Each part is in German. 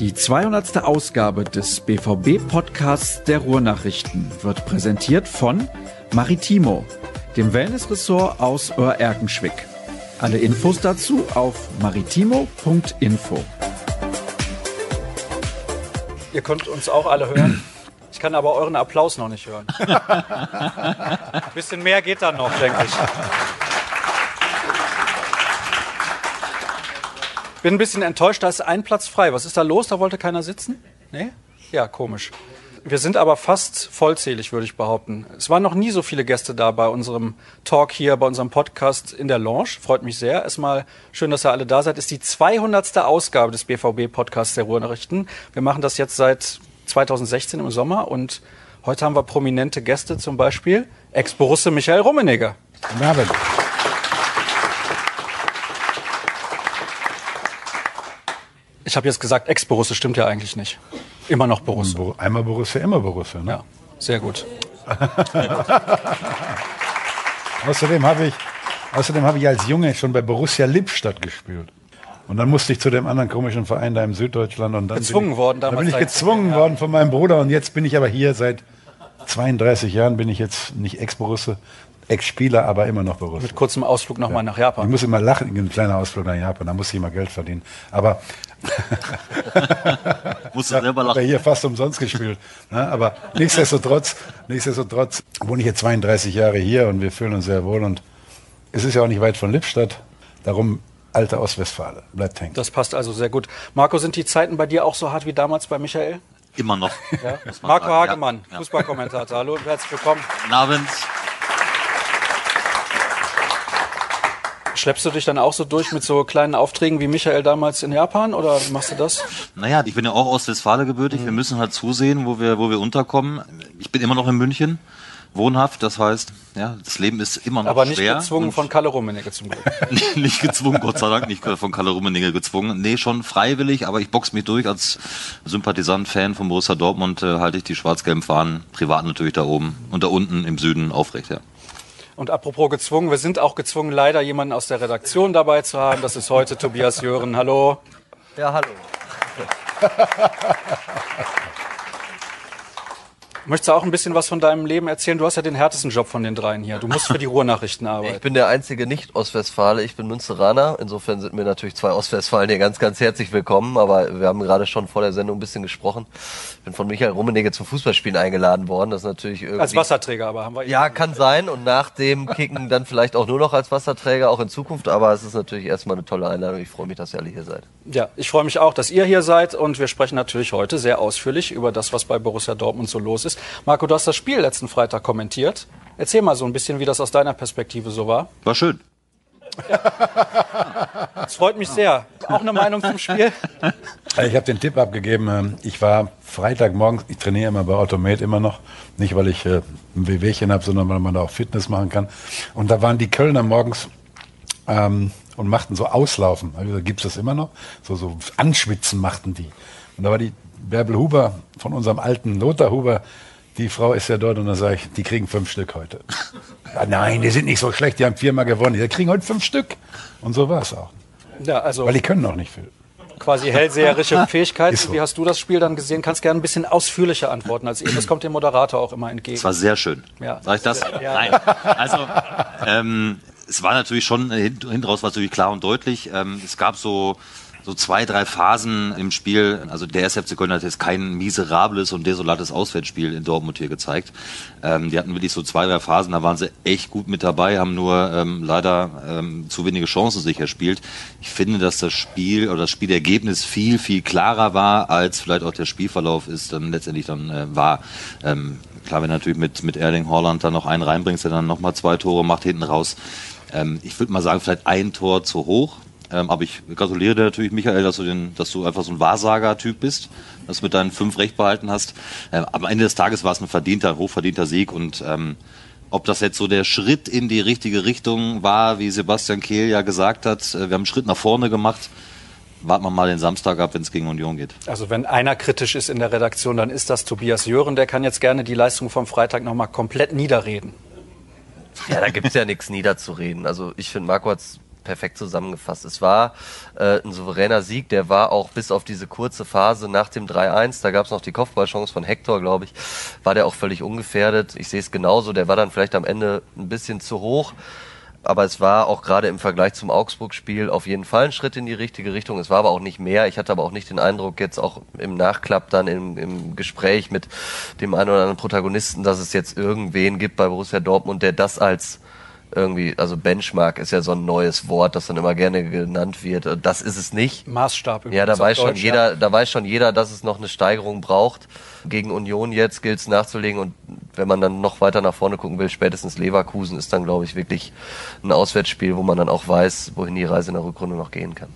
Die 200. Ausgabe des BVB-Podcasts der Ruhrnachrichten wird präsentiert von Maritimo, dem Wellnessressort aus Oerkenschwick. Alle Infos dazu auf maritimo.info. Ihr könnt uns auch alle hören. Ich kann aber euren Applaus noch nicht hören. Ein bisschen mehr geht da noch, denke ich. Bin ein bisschen enttäuscht, da ist ein Platz frei. Was ist da los? Da wollte keiner sitzen? Nee? Ja, komisch. Wir sind aber fast vollzählig, würde ich behaupten. Es waren noch nie so viele Gäste da bei unserem Talk hier, bei unserem Podcast in der Lounge. Freut mich sehr. Erstmal schön, dass ihr alle da seid. Ist die 200. Ausgabe des BVB-Podcasts der Ruhrnachrichten. Wir machen das jetzt seit 2016 im Sommer und heute haben wir prominente Gäste, zum Beispiel Ex-Borusse Michael Rummenigge. Guten Abend. Ich habe jetzt gesagt, Ex-Borusse stimmt ja eigentlich nicht. Immer noch Borusse. Bor- Einmal Borussia, immer Borussia. Ne? Ja, sehr gut. Außerdem habe ich, außerdem habe ich als Junge schon bei Borussia Lippstadt gespielt. Und dann musste ich zu dem anderen komischen Verein da im Süddeutschland. Und dann Gezwungen bin ich, worden Dann bin ich gezwungen worden von meinem Bruder. Und jetzt bin ich aber hier seit 32 Jahren, bin ich jetzt nicht Ex-Borusse, Ex-Spieler, aber immer noch Borussia. Mit kurzem Ausflug nochmal nach Ich Japan. muss immer lachen, ein kleiner Ausflug nach Japan, da muss ich immer Geld verdienen. Aber Musst du selber habe lachen. hier fast umsonst gespielt. Ne? Aber nichtsdestotrotz, nichtsdestotrotz wohne ich jetzt 32 Jahre hier und wir fühlen uns sehr wohl. Und es ist ja auch nicht weit von Lippstadt. Darum alte Ostwestfale. Bleibt hängen. Das passt also sehr gut. Marco, sind die Zeiten bei dir auch so hart wie damals bei Michael? Immer noch. Ja? Marco sagen. Hagemann, Ja, ja. Fußballkommentator. Hallo und herzlich willkommen. Guten Abend. Schleppst du dich dann auch so durch mit so kleinen Aufträgen wie Michael damals in Japan oder machst du das? Naja, ich bin ja auch aus Westfalen gebürtig. Mhm. Wir müssen halt zusehen, wo wir, wo wir unterkommen. Ich bin immer noch in München, wohnhaft. Das heißt, ja, das Leben ist immer noch Aber nicht schwer. gezwungen von Kalle Rummenigge zum Glück. nicht, nicht gezwungen, Gott sei Dank, nicht von Kalle Rummenigge gezwungen. Nee, schon freiwillig, aber ich box mich durch als Sympathisant, Fan von Borussia Dortmund, äh, halte ich die schwarz-gelben Fahnen, privat natürlich da oben und da unten im Süden aufrecht, ja. Und apropos gezwungen, wir sind auch gezwungen, leider jemanden aus der Redaktion dabei zu haben. Das ist heute Tobias Jören. Hallo. Ja, hallo. Möchtest du auch ein bisschen was von deinem Leben erzählen? Du hast ja den härtesten Job von den dreien hier. Du musst für die Ruhrnachrichten Ich arbeiten. bin der einzige Nicht-Ostwestfale, ich bin Münsteraner. Insofern sind mir natürlich zwei Ostwestfalen hier ganz, ganz herzlich willkommen. Aber wir haben gerade schon vor der Sendung ein bisschen gesprochen. Ich bin von Michael Rummenigge zum Fußballspielen eingeladen worden. Das ist natürlich irgendwie... Als Wasserträger aber haben wir Ja, kann sein. Und nach dem Kicken dann vielleicht auch nur noch als Wasserträger, auch in Zukunft. Aber es ist natürlich erstmal eine tolle Einladung. Ich freue mich, dass ihr alle hier seid. Ja, ich freue mich auch, dass ihr hier seid und wir sprechen natürlich heute sehr ausführlich über das, was bei Borussia Dortmund so los ist. Marco, du hast das Spiel letzten Freitag kommentiert. Erzähl mal so ein bisschen, wie das aus deiner Perspektive so war. War schön. Das freut mich sehr. Auch eine Meinung zum Spiel? Also Ich habe den Tipp abgegeben. ähm, Ich war Freitagmorgens, ich trainiere immer bei Automate immer noch, nicht weil ich äh, ein Wehwehchen habe, sondern weil man da auch Fitness machen kann. Und da waren die Kölner morgens ähm, und machten so Auslaufen. Also gibt es das immer noch? So, so Anschwitzen machten die. Und da war die Bärbel Huber von unserem alten Lothar Huber, die Frau ist ja dort und dann sage ich, die kriegen fünf Stück heute. Ja, nein, die sind nicht so schlecht, die haben viermal gewonnen, die kriegen heute fünf Stück. Und so war es auch. Ja, also Weil die können auch nicht viel. quasi hellseherische Fähigkeiten. So. Wie hast du das Spiel dann gesehen? Kannst gerne ein bisschen ausführlicher antworten als ich. Das kommt dem Moderator auch immer entgegen. Es war sehr schön. Ja. Sag ich das? Nein. Also, ähm, es war natürlich schon, äh, hint- hinten raus war es natürlich klar und deutlich. Ähm, es gab so, so zwei, drei Phasen im Spiel. Also der SFC Köln hat jetzt kein miserables und desolates Auswärtsspiel in Dortmund hier gezeigt. Ähm, die hatten wirklich so zwei, drei Phasen, da waren sie echt gut mit dabei, haben nur ähm, leider ähm, zu wenige Chancen sich erspielt. Ich finde, dass das Spiel oder das Spielergebnis viel, viel klarer war, als vielleicht auch der Spielverlauf ist dann letztendlich dann äh, war. Ähm, klar, wenn du natürlich mit, mit Erling Haaland dann noch einen reinbringst, der dann nochmal zwei Tore macht hinten raus. Ähm, ich würde mal sagen, vielleicht ein Tor zu hoch. Ähm, aber ich gratuliere dir natürlich, Michael, dass du, den, dass du einfach so ein Wahrsager-Typ bist, dass du mit deinen fünf recht behalten hast. Ähm, am Ende des Tages war es ein verdienter, hochverdienter Sieg und ähm, ob das jetzt so der Schritt in die richtige Richtung war, wie Sebastian Kehl ja gesagt hat, äh, wir haben einen Schritt nach vorne gemacht. Warten wir mal den Samstag ab, wenn es gegen Union geht. Also wenn einer kritisch ist in der Redaktion, dann ist das Tobias Jören. Der kann jetzt gerne die Leistung vom Freitag nochmal komplett niederreden. Ja, da gibt's ja nichts niederzureden. Also ich finde, Marco hat's perfekt zusammengefasst. Es war äh, ein souveräner Sieg, der war auch bis auf diese kurze Phase nach dem 3-1, da gab es noch die Kopfballchance von Hector, glaube ich, war der auch völlig ungefährdet. Ich sehe es genauso, der war dann vielleicht am Ende ein bisschen zu hoch. Aber es war auch gerade im Vergleich zum Augsburg-Spiel auf jeden Fall ein Schritt in die richtige Richtung. Es war aber auch nicht mehr. Ich hatte aber auch nicht den Eindruck, jetzt auch im Nachklapp dann im, im Gespräch mit dem einen oder anderen Protagonisten, dass es jetzt irgendwen gibt bei Borussia Dortmund, der das als irgendwie, also Benchmark ist ja so ein neues Wort, das dann immer gerne genannt wird. Das ist es nicht. Maßstab. Ja, da weiß schon Deutsch, jeder, da weiß schon jeder, dass es noch eine Steigerung braucht. Gegen Union jetzt gilt es nachzulegen und wenn man dann noch weiter nach vorne gucken will, spätestens Leverkusen ist dann, glaube ich, wirklich ein Auswärtsspiel, wo man dann auch weiß, wohin die Reise in der Rückrunde noch gehen kann.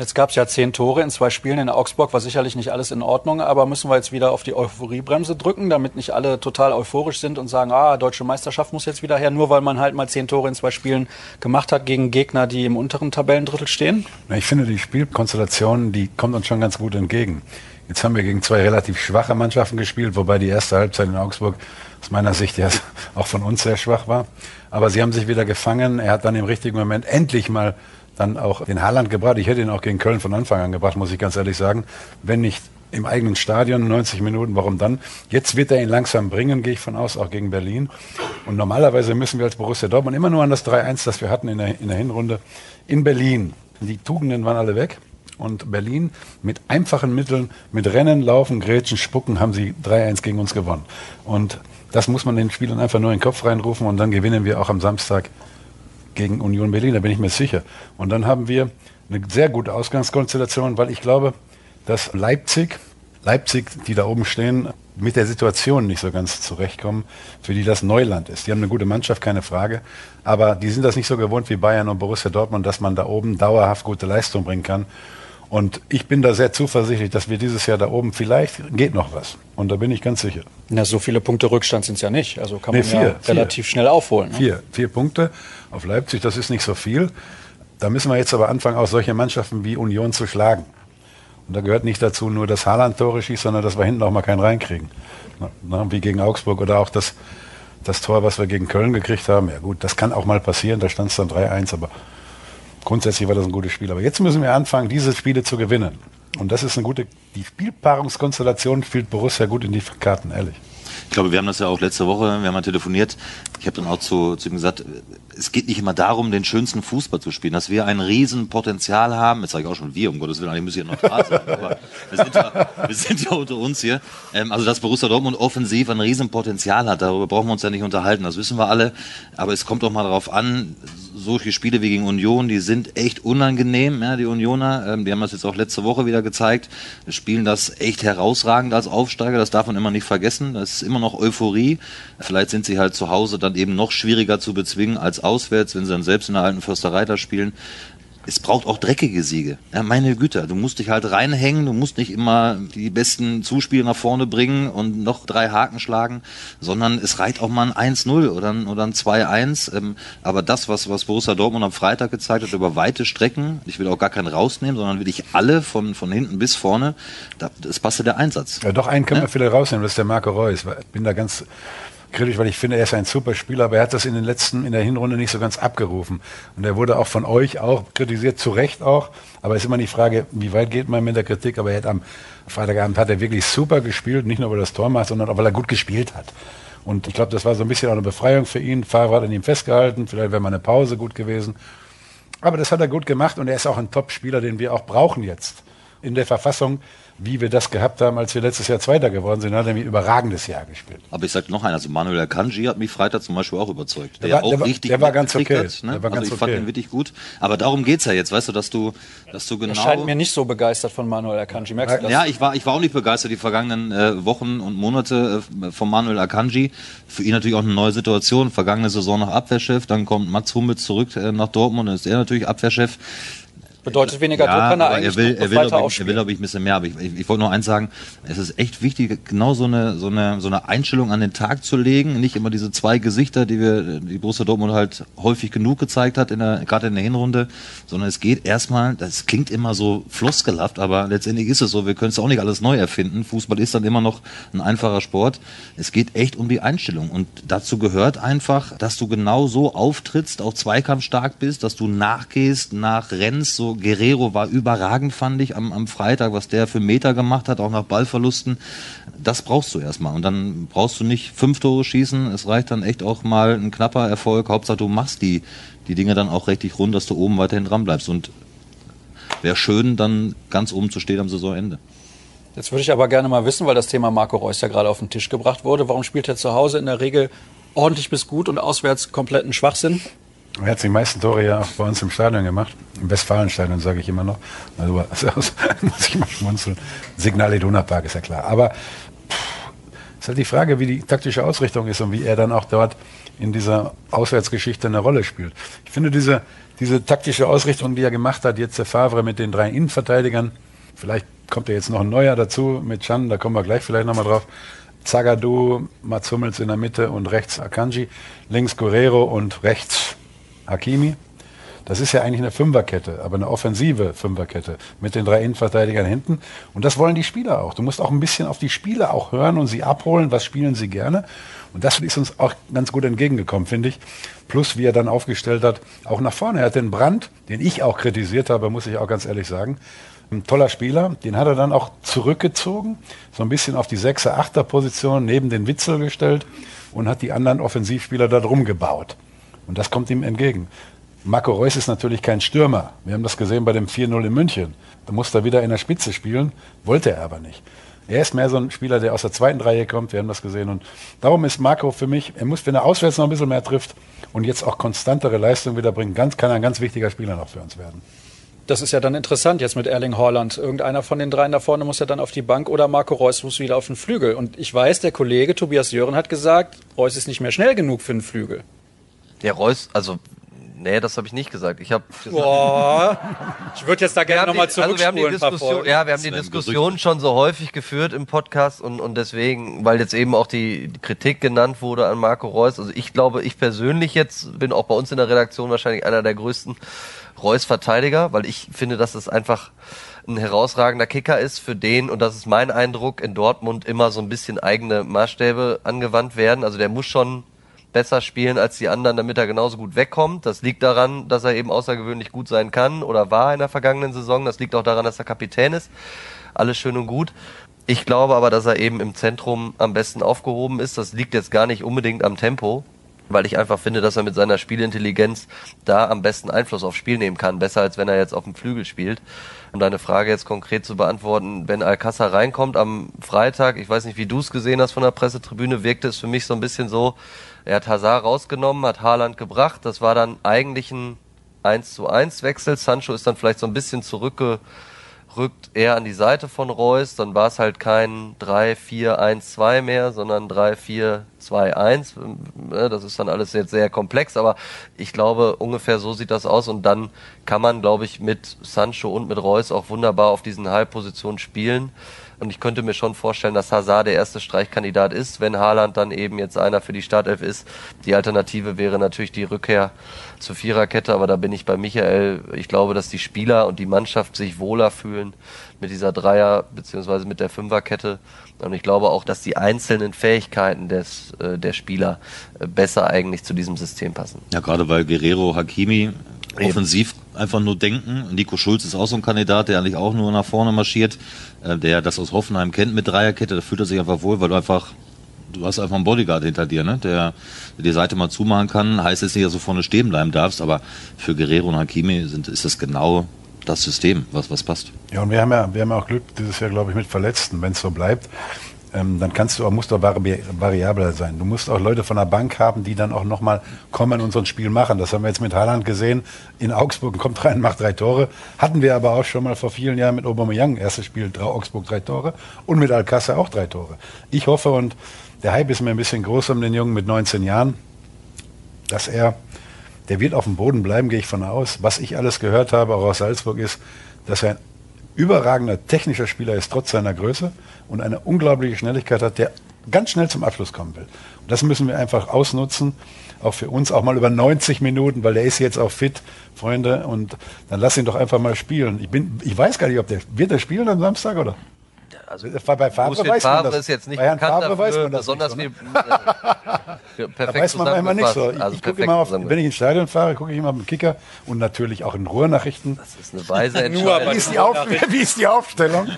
Jetzt gab es ja zehn Tore in zwei Spielen in Augsburg, war sicherlich nicht alles in Ordnung, aber müssen wir jetzt wieder auf die Euphoriebremse drücken, damit nicht alle total euphorisch sind und sagen, ah, deutsche Meisterschaft muss jetzt wieder her, nur weil man halt mal zehn Tore in zwei Spielen gemacht hat gegen Gegner, die im unteren Tabellendrittel stehen? Ich finde, die Spielkonstellation, die kommt uns schon ganz gut entgegen. Jetzt haben wir gegen zwei relativ schwache Mannschaften gespielt, wobei die erste Halbzeit in Augsburg aus meiner Sicht ja auch von uns sehr schwach war. Aber sie haben sich wieder gefangen. Er hat dann im richtigen Moment endlich mal dann auch den Haaland gebracht. Ich hätte ihn auch gegen Köln von Anfang an gebracht, muss ich ganz ehrlich sagen. Wenn nicht im eigenen Stadion 90 Minuten, warum dann? Jetzt wird er ihn langsam bringen, gehe ich von aus, auch gegen Berlin. Und normalerweise müssen wir als Borussia Dortmund immer nur an das 3-1, das wir hatten in der, in der Hinrunde in Berlin. Die Tugenden waren alle weg. Und Berlin mit einfachen Mitteln, mit Rennen, Laufen, Grätschen, Spucken, haben sie 3-1 gegen uns gewonnen. Und das muss man den Spielern einfach nur in den Kopf reinrufen und dann gewinnen wir auch am Samstag gegen Union Berlin, da bin ich mir sicher. Und dann haben wir eine sehr gute Ausgangskonstellation, weil ich glaube, dass Leipzig, Leipzig, die da oben stehen, mit der Situation nicht so ganz zurechtkommen, für die das Neuland ist. Die haben eine gute Mannschaft, keine Frage, aber die sind das nicht so gewohnt wie Bayern und Borussia Dortmund, dass man da oben dauerhaft gute Leistung bringen kann. Und ich bin da sehr zuversichtlich, dass wir dieses Jahr da oben vielleicht geht noch was. Und da bin ich ganz sicher. Na, so viele Punkte Rückstand sind es ja nicht. Also kann man Nee, vier, ja vier. relativ schnell aufholen. Ne? Vier, vier Punkte auf Leipzig, das ist nicht so viel. Da müssen wir jetzt aber anfangen, auch solche Mannschaften wie Union zu schlagen. Und da gehört nicht dazu nur, dass Haaland Tore schießt, sondern dass wir hinten auch mal keinen reinkriegen. Na, na, wie gegen Augsburg oder auch das, das Tor, was wir gegen Köln gekriegt haben. Ja gut, das kann auch mal passieren, da stand es dann 3-1, aber grundsätzlich war das ein gutes Spiel. Aber jetzt müssen wir anfangen, diese Spiele zu gewinnen. Und das ist eine gute, die Spielpaarungskonstellation spielt Borussia gut in die Karten, ehrlich. Ich glaube, wir haben das ja auch letzte Woche, wir haben mal telefoniert. Ich habe dann auch zu, zu ihm gesagt, es geht nicht immer darum, den schönsten Fußball zu spielen, dass wir ein Riesenpotenzial haben. Jetzt sage ich auch schon wir, um Gottes Willen, ich ja noch da sein. Aber wir sind ja, wir sind ja unter uns hier. Ähm, also, dass Borussia Dortmund offensiv ein Riesenpotenzial hat, darüber brauchen wir uns ja nicht unterhalten, das wissen wir alle. Aber es kommt doch mal darauf an, solche Spiele wie gegen Union, die sind echt unangenehm, ja, die Unioner. Ähm, die haben das jetzt auch letzte Woche wieder gezeigt. Wir spielen das echt herausragend als Aufsteiger, das darf man immer nicht vergessen. Das ist immer noch Euphorie. Vielleicht sind sie halt zu Hause dann eben noch schwieriger zu bezwingen als auswärts, wenn sie dann selbst in der alten Försterei da spielen. Es braucht auch dreckige Siege. Ja, meine Güte, du musst dich halt reinhängen, du musst nicht immer die besten Zuspiele nach vorne bringen und noch drei Haken schlagen, sondern es reicht auch mal ein 1-0 oder ein, oder ein 2-1. Ähm, aber das, was, was Borussia Dortmund am Freitag gezeigt hat, über weite Strecken, ich will auch gar keinen rausnehmen, sondern wirklich alle von, von hinten bis vorne, da, das passte der Einsatz. Ja, doch einen können Ja. wir vielleicht rausnehmen, das ist der Marco Reus. Ich bin da ganz kritisch, weil ich finde, er ist ein super Spieler, aber er hat das in den letzten, in der Hinrunde nicht so ganz abgerufen. Und er wurde auch von euch auch kritisiert, zu Recht auch. Aber es ist immer die Frage, wie weit geht man mit der Kritik? Aber er hat am Freitagabend hat er wirklich super gespielt, nicht nur weil er das Tor macht, sondern auch weil er gut gespielt hat. Und ich glaube, das war so ein bisschen auch eine Befreiung für ihn. Favre hat an ihm festgehalten, vielleicht wäre mal eine Pause gut gewesen. Aber das hat er gut gemacht und er ist auch ein Top-Spieler, den wir auch brauchen jetzt. In der Verfassung, wie wir das gehabt haben, als wir letztes Jahr Zweiter geworden sind, hat er ein überragendes Jahr gespielt. Aber ich sag noch einen, also Manuel Akanji hat mich Freitag zum Beispiel auch überzeugt. Der war- der war- der war ganz okay. Hat, ne? Der war also ganz ich fand okay. ihn wirklich gut. Aber darum geht's ja jetzt, weißt du, dass du, dass du genau. Er scheint mir nicht so begeistert von Manuel Akanji. Merkst du das? Ja, ich war, ich war auch nicht begeistert die vergangenen äh, Wochen und Monate äh, von Manuel Akanji. Für ihn natürlich auch eine neue Situation. Vergangene Saison noch Abwehrchef, dann kommt Mats Hummels zurück äh, nach Dortmund, dann ist er natürlich Abwehrchef. Bedeutet weniger ja, Druck kann er eigentlich er will, er will, weiter ich, er will, glaube ich, ein bisschen mehr. Aber ich, ich, ich wollte nur eins sagen, es ist echt wichtig, genau so eine, so eine, so eine Einstellung an den Tag zu legen. Nicht immer diese zwei Gesichter, die wir, die Borussia Dortmund halt häufig genug gezeigt hat, in der, gerade in der Hinrunde, sondern es geht erstmal, das klingt immer so floskelhaft, aber letztendlich ist es so, wir können es auch nicht alles neu erfinden. Fußball ist dann immer noch ein einfacher Sport. Es geht echt um die Einstellung. Und dazu gehört einfach, dass du genau so auftrittst, auch zweikampfstark bist, dass du nachgehst, nachrennst. So Guerrero war überragend, fand ich, am, am Freitag, was der für Meter gemacht hat, auch nach Ballverlusten. Das brauchst du erstmal. Und dann brauchst du nicht fünf Tore schießen. Es reicht dann echt auch mal ein knapper Erfolg. Hauptsache, du machst die, die Dinge dann auch richtig rund, dass du oben weiterhin dran bleibst. Und wäre schön, dann ganz oben zu stehen am Saisonende. Jetzt würde ich aber gerne mal wissen, weil das Thema Marco Reus ja gerade auf den Tisch gebracht wurde. Warum spielt er zu Hause in der Regel ordentlich bis gut und auswärts kompletten Schwachsinn? Er hat die meisten Tore ja auch bei uns im Stadion gemacht. Im Westfalenstadion, sage ich immer noch. Also, also muss ich mal schmunzeln. Signal Iduna Park ist ja klar. Aber pff, ist halt die Frage, wie die taktische Ausrichtung ist und wie er dann auch dort in dieser Auswärtsgeschichte eine Rolle spielt. Ich finde diese, diese taktische Ausrichtung, die er gemacht hat, jetzt der Favre mit den drei Innenverteidigern, vielleicht kommt ja jetzt noch ein neuer dazu mit Chan, da kommen wir gleich vielleicht nochmal drauf. Zagadou, Mats Hummels in der Mitte und rechts Akanji, links Guerrero und rechts Hakimi. Das ist ja eigentlich eine Fünferkette, aber eine offensive Fünferkette mit den drei Innenverteidigern hinten. Und das wollen die Spieler auch. Du musst auch ein bisschen auf die Spieler auch hören und sie abholen. Was spielen sie gerne? Und das ist uns auch ganz gut entgegengekommen, finde ich. Plus, wie er dann aufgestellt hat, auch nach vorne. Er hat den Brand, den ich auch kritisiert habe, muss ich auch ganz ehrlich sagen. Ein toller Spieler, den hat er dann auch zurückgezogen, so ein bisschen auf die 6er, 8er Position neben den Witzel gestellt und hat die anderen Offensivspieler da drum gebaut. Und das kommt ihm entgegen. Marco Reus ist natürlich kein Stürmer. Wir haben das gesehen bei dem 4-0 in München. Da musste er wieder in der Spitze spielen, wollte er aber nicht. Er ist mehr so ein Spieler, der aus der zweiten Reihe kommt. Wir haben das gesehen. Und darum ist Marco für mich, er muss, wenn er auswärts noch ein bisschen mehr trifft und jetzt auch konstantere Leistung wieder bringt, ganz, kann er ein ganz wichtiger Spieler noch für uns werden. Das ist ja dann interessant jetzt mit Erling Haaland. Irgendeiner von den dreien da vorne muss ja dann auf die Bank oder Marco Reus muss wieder auf den Flügel. Und ich weiß, der Kollege Tobias Jören hat gesagt, Reus ist nicht mehr schnell genug für den Flügel. Der Reus, also, nee, das habe ich nicht gesagt. Ich habe Boah, ich würde jetzt da gerne nochmal die, also wir haben die zurückspulen. Diskussion, ja, wir haben die Diskussion schon so häufig geführt im Podcast und, und deswegen, weil jetzt eben auch die, die Kritik genannt wurde an Marco Reus. Also ich glaube, ich persönlich jetzt bin auch bei uns in der Redaktion wahrscheinlich einer der größten Reus-Verteidiger, weil ich finde, dass es einfach ein herausragender Kicker ist, für den, und das ist mein Eindruck, in Dortmund immer so ein bisschen eigene Maßstäbe angewandt werden. Also der muss schon besser spielen als die anderen, damit er genauso gut wegkommt. Das liegt daran, dass er eben außergewöhnlich gut sein kann oder war in der vergangenen Saison. Das liegt auch daran, dass er Kapitän ist. Alles schön und gut. Ich glaube aber, dass er eben im Zentrum am besten aufgehoben ist. Das liegt jetzt gar nicht unbedingt am Tempo, weil ich einfach finde, dass er mit seiner Spielintelligenz da am besten Einfluss aufs Spiel nehmen kann. Besser als wenn er jetzt auf dem Flügel spielt. Um deine Frage jetzt konkret zu beantworten, wenn Alcázar reinkommt am Freitag, ich weiß nicht, wie du es gesehen hast von der Pressetribüne, wirkte es für mich so ein bisschen so, er hat Hazard rausgenommen, hat Haaland gebracht. Das war dann eigentlich ein 1 zu 1 Wechsel. Sancho ist dann vielleicht so ein bisschen zurückgerückt eher an die Seite von Reus. Dann war es halt kein 3, 4, 1, 2 mehr, sondern 3, 4, 2, 1. Das ist dann alles jetzt sehr komplex, aber ich glaube, ungefähr so sieht das aus. Und dann kann man, glaube ich, mit Sancho und mit Reus auch wunderbar auf diesen Halbpositionen spielen. Und ich könnte mir schon vorstellen, dass Hazard der erste Streichkandidat ist, wenn Haaland dann eben jetzt einer für die Startelf ist. Die Alternative wäre natürlich die Rückkehr zur Viererkette, aber da bin ich bei Michael. Ich glaube, dass die Spieler und die Mannschaft sich wohler fühlen mit dieser Dreier- bzw. mit der Fünferkette. Und ich glaube auch, dass die einzelnen Fähigkeiten des, äh, der Spieler äh, besser eigentlich zu diesem System passen. Ja, gerade weil Guerrero, Hakimi offensiv einfach nur denken. Nico Schulz ist auch so ein Kandidat, der eigentlich auch nur nach vorne marschiert, äh, der das aus Hoffenheim kennt mit Dreierkette. Da fühlt er sich einfach wohl, weil du einfach du hast einfach einen Bodyguard hinter dir, ne? der, der die Seite mal zumachen kann. Heißt jetzt nicht, dass du vorne stehen bleiben darfst, aber für Guerrero und Hakimi sind, ist das genau das System, was, was passt. Ja, und wir haben ja, wir haben ja auch Glück dieses Jahr, glaube ich, mit Verletzten. Wenn es so bleibt, ähm, dann kannst du auch, musst du vari variabler sein. Du musst auch Leute von der Bank haben, die dann auch nochmal kommen und so ein Spiel machen. Das haben wir jetzt mit Haaland gesehen. In Augsburg kommt rein, macht drei Tore. Hatten wir aber auch schon mal vor vielen Jahren mit Aubameyang. Erstes Spiel Augsburg drei Tore und mit Alcázar auch drei Tore. Ich hoffe und der Hype ist mir ein bisschen groß um den Jungen mit 19 Jahren, dass er Der wird auf dem Boden bleiben, gehe ich von aus. Was ich alles gehört habe, auch aus Salzburg, ist, dass er ein überragender technischer Spieler ist, trotz seiner Größe und eine unglaubliche Schnelligkeit hat, der ganz schnell zum Abschluss kommen will. Und das müssen wir einfach ausnutzen, auch für uns, auch mal über 90 Minuten, weil der ist jetzt auch fit, Freunde, und dann lass ihn doch einfach mal spielen. Ich bin, ich weiß gar nicht, ob der, wird der spielen am Samstag, oder? Also bei Favre Lucien weiß man Favre das. ist jetzt nicht bei Herrn bekannt Favre weiß man das besonders nicht so, ne? äh, Da perfekt weiß man manchmal nicht so. Ich. Also ich gucke perfekt immer auf, wenn ich ins Stadion fahre, gucke ich immer auf den Kicker und natürlich auch in Ruhrnachrichten. Das ist eine weise Nur Entscheidung. Wie ist, die Auf wie ist die Aufstellung?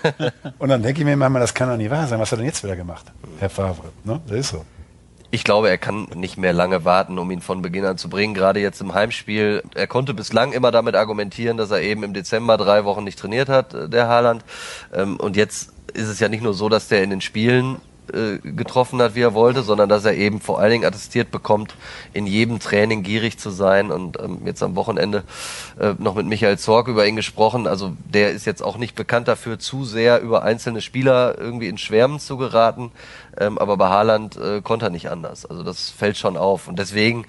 Und dann denke ich mir manchmal, das kann doch nicht wahr sein. Was hat er denn jetzt wieder gemacht, Herr Favre? Ne? Das ist so. Ich glaube, er kann nicht mehr lange warten, um ihn von Beginn an zu bringen. Gerade jetzt im Heimspiel. Er konnte bislang immer damit argumentieren, dass er eben im Dezember drei Wochen nicht trainiert hat, äh, der Haaland. Ähm, Und jetzt ist es ja nicht nur so, dass der in den Spielen äh, getroffen hat, wie er wollte, sondern dass er eben vor allen Dingen attestiert bekommt, in jedem Training gierig zu sein. Und ähm, jetzt am Wochenende äh, noch mit Michael Zorg über ihn gesprochen. Also der ist jetzt auch nicht bekannt dafür, zu sehr über einzelne Spieler irgendwie in Schwärmen zu geraten. Ähm, aber bei Haaland äh, konnte er nicht anders. Also das fällt schon auf. Und deswegen,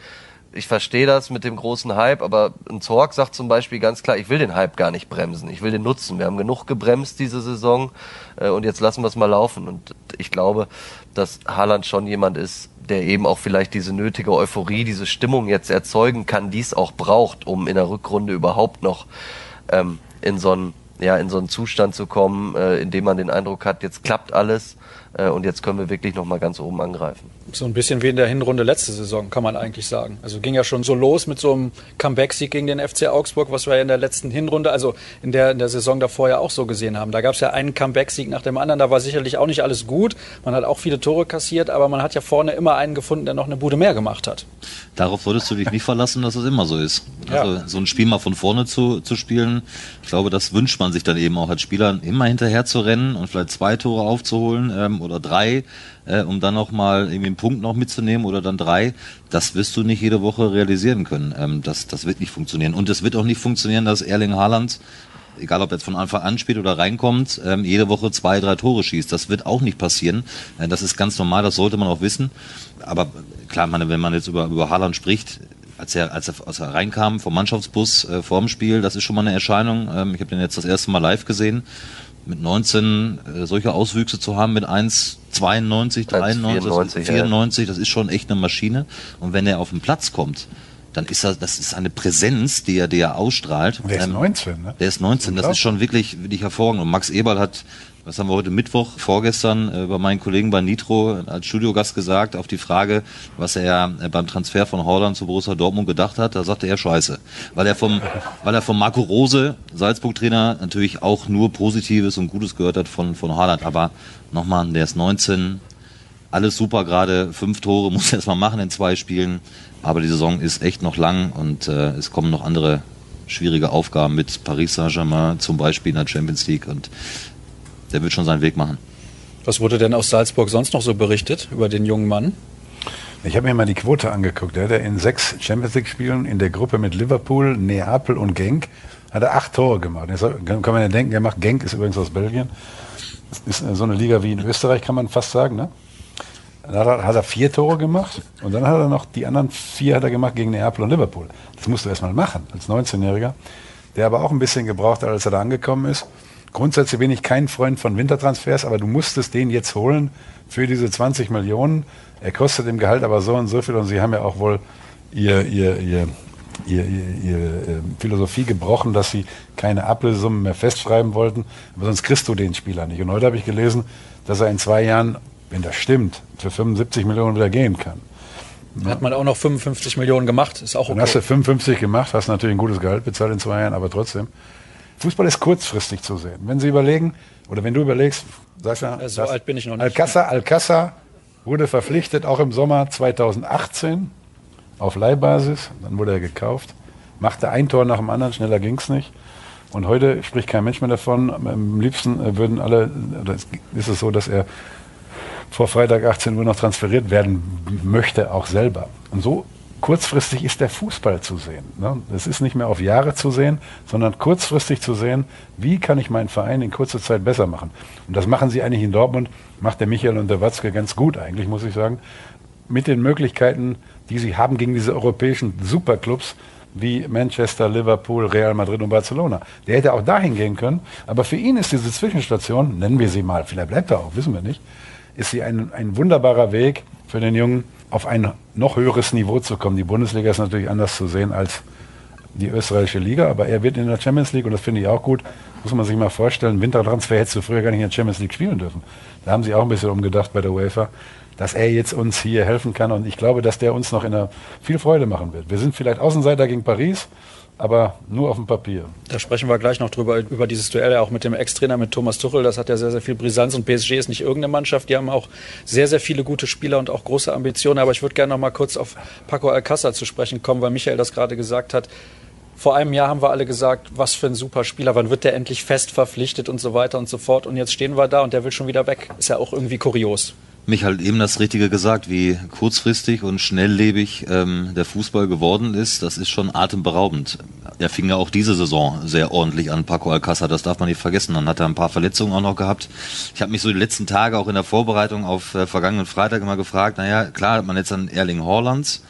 ich verstehe das mit dem großen Hype, aber ein Zorg sagt zum Beispiel ganz klar, ich will den Hype gar nicht bremsen. Ich will den nutzen. Wir haben genug gebremst diese Saison äh, und jetzt lassen wir es mal laufen. Und ich glaube, dass Haaland schon jemand ist, der eben auch vielleicht diese nötige Euphorie, diese Stimmung jetzt erzeugen kann, die es auch braucht, um in der Rückrunde überhaupt noch ähm, in so einen ja, in so einen Zustand zu kommen, äh, in dem man den Eindruck hat, jetzt klappt alles und jetzt können wir wirklich noch mal ganz oben angreifen. So ein bisschen wie in der Hinrunde letzte Saison, kann man eigentlich sagen. Also ging ja schon so los mit so einem Comeback-Sieg gegen den FC Augsburg, was wir ja in der letzten Hinrunde, also in der, in der Saison davor ja auch so gesehen haben. Da gab es ja einen Comeback-Sieg nach dem anderen, da war sicherlich auch nicht alles gut. Man hat auch viele Tore kassiert, aber man hat ja vorne immer einen gefunden, der noch eine Bude mehr gemacht hat. Darauf würdest du dich nicht verlassen, dass es immer so ist. Also Ja. so ein Spiel mal von vorne zu, zu spielen, ich glaube, das wünscht man sich dann eben auch als Spieler, immer hinterher zu rennen und vielleicht zwei Tore aufzuholen ähm, oder drei, äh, um dann noch mal irgendwie einen Punkt noch mitzunehmen oder dann drei. Das wirst du nicht jede Woche realisieren können. Ähm, das, das wird nicht funktionieren. Und es wird auch nicht funktionieren, dass Erling Haaland egal ob er jetzt von Anfang an spielt oder reinkommt, ähm, jede Woche zwei, drei Tore schießt. Das wird auch nicht passieren. Äh, das ist ganz normal, das sollte man auch wissen. Aber klar, meine, wenn man jetzt über, über Haaland spricht, als er, als er, als er reinkam vom Mannschaftsbus äh, vor dem Spiel, das ist schon mal eine Erscheinung. Ähm, ich habe den jetzt das erste Mal live gesehen. Mit 19 äh, solche Auswüchse zu haben mit 1,92, 93, 1,94, ja. 94, das ist schon echt eine Maschine. Und wenn er auf den Platz kommt, dann ist er, das ist eine Präsenz, die er, die er ausstrahlt. Und der ist Ähm, 19, ne? der ist 19, das ist schon wirklich, wirklich hervorragend. Und Max Eberl hat, was haben wir heute Mittwoch, vorgestern äh, bei meinen Kollegen bei Nitro als Studiogast gesagt, auf die Frage, was er äh, beim Transfer von Holland zu Borussia Dortmund gedacht hat, da sagte er Scheiße. Weil er vom, weil er von Marco Rose, Salzburg-Trainer, natürlich auch nur Positives und Gutes gehört hat von, von Haaland. Aber nochmal, der ist 19, alles super gerade, fünf Tore muss er erstmal machen in zwei Spielen. Aber die Saison ist echt noch lang und äh, es kommen noch andere schwierige Aufgaben mit Paris Saint-Germain zum Beispiel in der Champions League und der wird schon seinen Weg machen. Was wurde denn aus Salzburg sonst noch so berichtet über den jungen Mann? Ich habe mir mal die Quote angeguckt. Der hat in sechs Champions League-Spielen in der Gruppe mit Liverpool, Neapel und Genk hat er acht Tore gemacht. Jetzt kann man ja denken, er macht Genk, ist übrigens aus Belgien. Das ist so eine Liga wie in Österreich, kann man fast sagen. Ne? Da hat er, er vier Tore gemacht und dann hat er noch die anderen vier hat er gemacht gegen Neapel und Liverpool. Das musst du erst mal machen als 19-Jähriger, der aber auch ein bisschen gebraucht hat, als er da angekommen ist. Grundsätzlich bin ich kein Freund von Wintertransfers, aber du musstest den jetzt holen für diese 20 Millionen. Er kostet im Gehalt aber so und so viel und sie haben ja auch wohl ihr, ihr, ihr, ihr, ihr, ihr äh, Philosophie gebrochen, dass sie keine Ablösesummen mehr festschreiben wollten, aber sonst kriegst du den Spieler nicht. Und heute habe ich gelesen, dass er in zwei Jahren, wenn das stimmt, für 75 Millionen wieder gehen kann. Hat man auch noch 55 Millionen gemacht, ist auch Dann hast du okay. 55 gemacht, hast natürlich ein gutes Gehalt bezahlt in zwei Jahren, aber trotzdem. Fußball ist kurzfristig zu sehen. Wenn Sie überlegen, oder wenn du überlegst, Sascha, Ja, so das- alt bin ich noch nicht. Alcázar, Alcázar wurde verpflichtet, auch im Sommer 2018, auf Leihbasis. Dann wurde er gekauft, machte ein Tor nach dem anderen, schneller ging's nicht. Und heute spricht kein Mensch mehr davon. Am liebsten äh, würden alle, oder es- ist es so, dass er vor Freitag 18 Uhr noch transferiert werden möchte, auch selber. Und so kurzfristig ist der Fußball zu sehen. Ne? Es ist nicht mehr auf Jahre zu sehen, sondern kurzfristig zu sehen, wie kann ich meinen Verein in kurzer Zeit besser machen. Und das machen sie eigentlich in Dortmund, macht der Michael und der Watzke ganz gut eigentlich, muss ich sagen. Mit den Möglichkeiten, die sie haben gegen diese europäischen Superclubs, wie Manchester, Liverpool, Real Madrid und Barcelona. Der hätte auch dahin gehen können. Aber für ihn ist diese Zwischenstation, nennen wir sie mal, vielleicht bleibt er auch, wissen wir nicht, ist sie ein, ein wunderbarer Weg für den Jungen, auf ein noch höheres Niveau zu kommen. Die Bundesliga ist natürlich anders zu sehen als die österreichische Liga, aber er wird in der Champions League und das finde ich auch gut. Muss man sich mal vorstellen, Wintertransfer hättest du früher gar nicht in der Champions League spielen dürfen. Da haben sie auch ein bisschen umgedacht bei der UEFA, dass er jetzt uns hier helfen kann und ich glaube, dass der uns noch in der viel Freude machen wird. Wir sind vielleicht Außenseiter gegen Paris, aber nur auf dem Papier. Da sprechen wir gleich noch drüber, über dieses Duell auch mit dem Ex-Trainer, mit Thomas Tuchel. Das hat ja sehr, sehr viel Brisanz und PSG ist nicht irgendeine Mannschaft. Die haben auch sehr, sehr viele gute Spieler und auch große Ambitionen. Aber ich würde gerne noch mal kurz auf Paco Alcázar zu sprechen kommen, weil Michael das gerade gesagt hat. Vor einem Jahr haben wir alle gesagt, was für ein super Spieler, wann wird der endlich fest verpflichtet und so weiter und so fort. Und jetzt stehen wir da und der will schon wieder weg. Ist ja auch irgendwie kurios. Mich halt eben das Richtige gesagt, wie kurzfristig und schnelllebig ähm, der Fußball geworden ist, das ist schon atemberaubend. Er fing ja auch diese Saison sehr ordentlich an, Paco Alcázar, das darf man nicht vergessen. Dann hat er ein paar Verletzungen auch noch gehabt. Ich habe mich so die letzten Tage auch in der Vorbereitung auf äh, vergangenen Freitag immer gefragt, naja, klar hat man jetzt an Erling Haalands,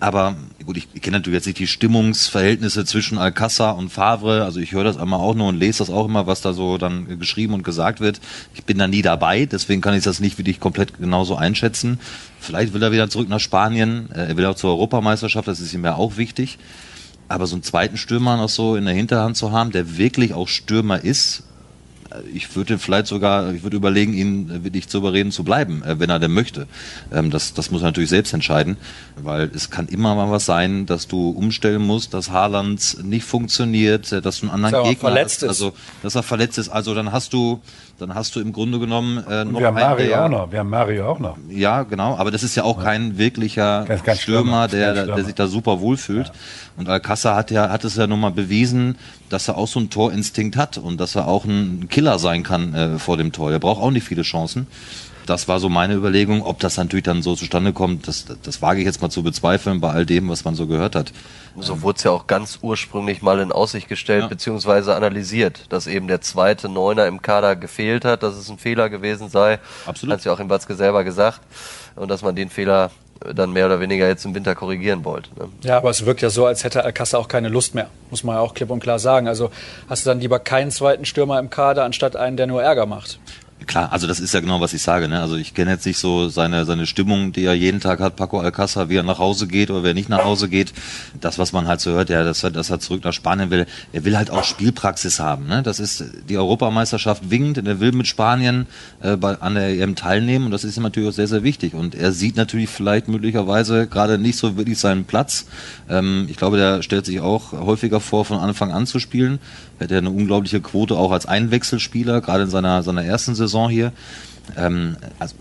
aber gut, ich, kenne natürlich jetzt nicht die Stimmungsverhältnisse zwischen Alcázar und Favre. Also ich höre das einmal auch nur und lese das auch immer, was da so dann geschrieben und gesagt wird. Ich bin da nie dabei, deswegen kann ich das nicht wirklich komplett genauso einschätzen. Vielleicht will er wieder zurück nach Spanien. Äh, er will auch zur Europameisterschaft, das ist ihm ja auch wichtig. Aber so einen zweiten Stürmer noch so in der Hinterhand zu haben, der wirklich auch Stürmer ist, ich würde vielleicht sogar, ich würde überlegen, ihn wirklich zu überreden zu bleiben, äh, wenn er denn möchte. Ähm, das, das muss er natürlich selbst entscheiden, weil es kann immer mal was sein, dass du umstellen musst, dass Haaland nicht funktioniert, äh, dass du einen anderen dass Gegner verletzt hast, also dass er verletzt ist. Also dann hast du, dann hast du im Grunde genommen äh, noch wir haben Mario der- auch noch. Wir haben Mario auch noch. ja, genau. Aber das ist ja auch kein wirklicher Kein- kein Stürmer, der, der Stürmer. sich da super wohlfühlt. Und Alcázar hat ja, hat es ja nun mal bewiesen, dass er auch so einen Torinstinkt hat und dass er auch ein Killer sein kann äh, vor dem Tor. Er braucht auch nicht viele Chancen. Das war so meine Überlegung. Ob das natürlich dann so zustande kommt, das, das wage ich jetzt mal zu bezweifeln bei all dem, was man so gehört hat. So wurde es ja auch ganz ursprünglich mal in Aussicht gestellt Ja. beziehungsweise analysiert, dass eben der zweite Neuner im Kader gefehlt hat, dass es ein Fehler gewesen sei. Absolut. Hat ja auch im Watzke selber gesagt. Und dass man den Fehler dann mehr oder weniger jetzt im Winter korrigieren wollte. Ne? Ja, aber es wirkt ja so, als hätte Alcázar auch keine Lust mehr. Muss man ja auch klipp und klar sagen. Also hast du dann lieber keinen zweiten Stürmer im Kader, anstatt einen, der nur Ärger macht. Klar, also das ist ja genau, was ich sage. Ne? Also ich kenne jetzt nicht so seine, seine Stimmung, die er jeden Tag hat, Paco Alcázar, wie er nach Hause geht oder wer nicht nach Hause geht. Das, was man halt so hört, ja, dass er, dass er zurück nach Spanien will. Er will halt auch Spielpraxis haben. Ne? Das ist die Europameisterschaft winkt und er will mit Spanien äh, bei, an der EM teilnehmen und das ist ihm natürlich auch sehr, sehr wichtig. Und er sieht natürlich vielleicht möglicherweise gerade nicht so wirklich seinen Platz. Ähm, ich glaube, der stellt sich auch häufiger vor, von Anfang an zu spielen. Er hat ja eine unglaubliche Quote auch als Einwechselspieler, gerade in seiner, seiner ersten Saison hier. Ähm, also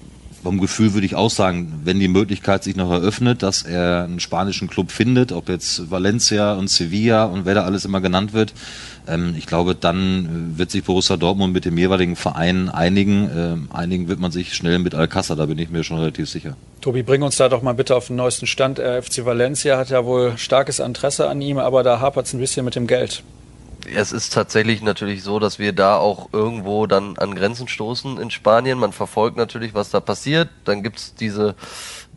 vom Gefühl würde ich auch sagen, wenn die Möglichkeit sich noch eröffnet, dass er einen spanischen Club findet, ob jetzt Valencia und Sevilla und wer da alles immer genannt wird, ähm, ich glaube, dann äh, wird sich Borussia Dortmund mit dem jeweiligen Verein einigen. Ähm, einigen wird man sich schnell mit Alcázar, da bin ich mir schon relativ sicher. Tobi, bring uns da doch mal bitte auf den neuesten Stand. Der FC Valencia hat ja wohl starkes Interesse an ihm, aber da hapert es ein bisschen mit dem Geld. Es ist tatsächlich natürlich so, dass wir da auch irgendwo dann an Grenzen stoßen in Spanien. Man verfolgt natürlich, was da passiert. Dann gibt's diese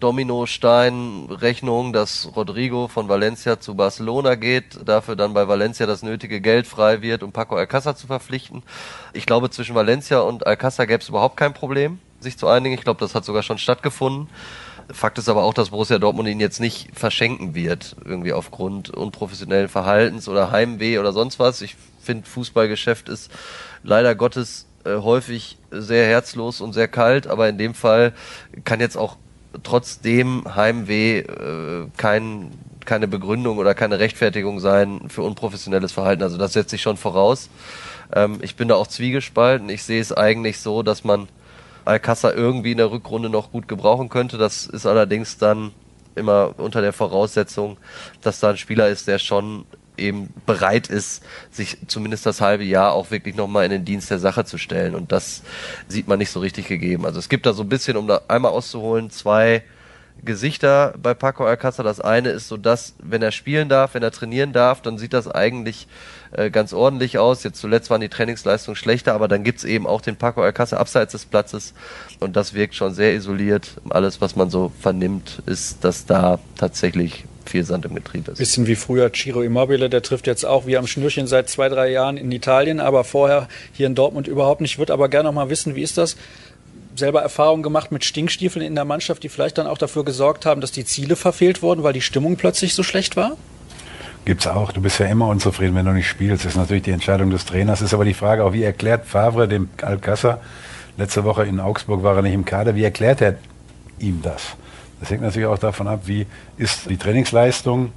Dominostein-Rechnung, dass Rodrigo von Valencia zu Barcelona geht, dafür dann bei Valencia das nötige Geld frei wird, um Paco Alcázar zu verpflichten. Ich glaube, zwischen Valencia und Alcázar gäbe es überhaupt kein Problem, sich zu einigen. Ich glaube, das hat sogar schon stattgefunden. Fakt ist aber auch, dass Borussia Dortmund ihn jetzt nicht verschenken wird, irgendwie aufgrund unprofessionellen Verhaltens oder Heimweh oder sonst was. Ich finde, Fußballgeschäft ist leider Gottes äh, häufig sehr herzlos und sehr kalt, aber in dem Fall kann jetzt auch trotzdem Heimweh äh, kein, keine Begründung oder keine Rechtfertigung sein für unprofessionelles Verhalten. Also das setzt sich schon voraus. Ähm, ich bin da auch zwiegespalten. Ich sehe es eigentlich so, dass man Alcázar irgendwie in der Rückrunde noch gut gebrauchen könnte. Das ist allerdings dann immer unter der Voraussetzung, dass da ein Spieler ist, der schon eben bereit ist, sich zumindest das halbe Jahr auch wirklich nochmal in den Dienst der Sache zu stellen. Und das sieht man nicht so richtig gegeben. Also es gibt da so ein bisschen, um da einmal auszuholen, zwei Gesichter bei Paco Alcázar. Das eine ist so, dass, wenn er spielen darf, wenn er trainieren darf, dann sieht das eigentlich äh, ganz ordentlich aus. Jetzt zuletzt waren die Trainingsleistungen schlechter, aber dann gibt's eben auch den Paco Alcázar abseits des Platzes und das wirkt schon sehr isoliert. Alles, was man so vernimmt, ist, dass da tatsächlich viel Sand im Getriebe ist. Bisschen wie früher Ciro Immobile, der trifft jetzt auch wie am Schnürchen seit zwei, drei Jahren in Italien, aber vorher hier in Dortmund überhaupt nicht. Ich würde aber gerne noch mal wissen, wie ist das? Selber Erfahrungen gemacht mit Stinkstiefeln in der Mannschaft, die vielleicht dann auch dafür gesorgt haben, dass die Ziele verfehlt wurden, weil die Stimmung plötzlich so schlecht war? Gibt's auch. Du bist ja immer unzufrieden, wenn du nicht spielst. Das ist natürlich die Entscheidung des Trainers. Ist aber die Frage auch, wie erklärt Favre dem Alcázar, letzte Woche in Augsburg war er nicht im Kader, wie erklärt er ihm das? Das hängt natürlich auch davon ab, wie ist die Trainingsleistung,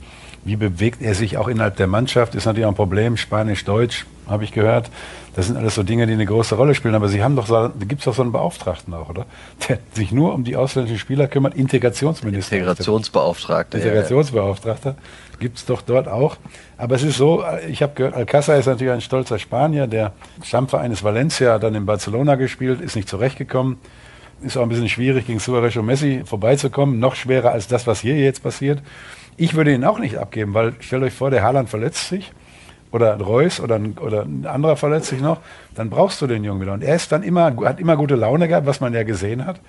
wie bewegt er sich auch innerhalb der Mannschaft, ist natürlich auch ein Problem, Spanisch, Deutsch, habe ich gehört. Das sind alles so Dinge, die eine große Rolle spielen. Aber Sie haben doch, so, da gibt es doch so einen Beauftragten auch, oder? Der sich nur um die ausländischen Spieler kümmert, Integrationsminister. Integrationsbeauftragter. Integrationsbeauftragter. Ja, ja. Gibt es doch dort auch. Aber es ist so, ich habe gehört, Alcázar ist natürlich ein stolzer Spanier, der Stammverein ist Valencia, hat dann in Barcelona gespielt, ist nicht zurechtgekommen. Ist auch ein bisschen schwierig, gegen Suarez und Messi vorbeizukommen. Noch schwerer als das, was hier jetzt passiert. Ich würde ihn auch nicht abgeben, weil stellt euch vor, der Haaland verletzt sich oder Reus oder ein, oder ein anderer verletzt sich noch, dann brauchst du den Jungen wieder. Und er ist dann immer, hat immer gute Laune gehabt, was man ja gesehen hat,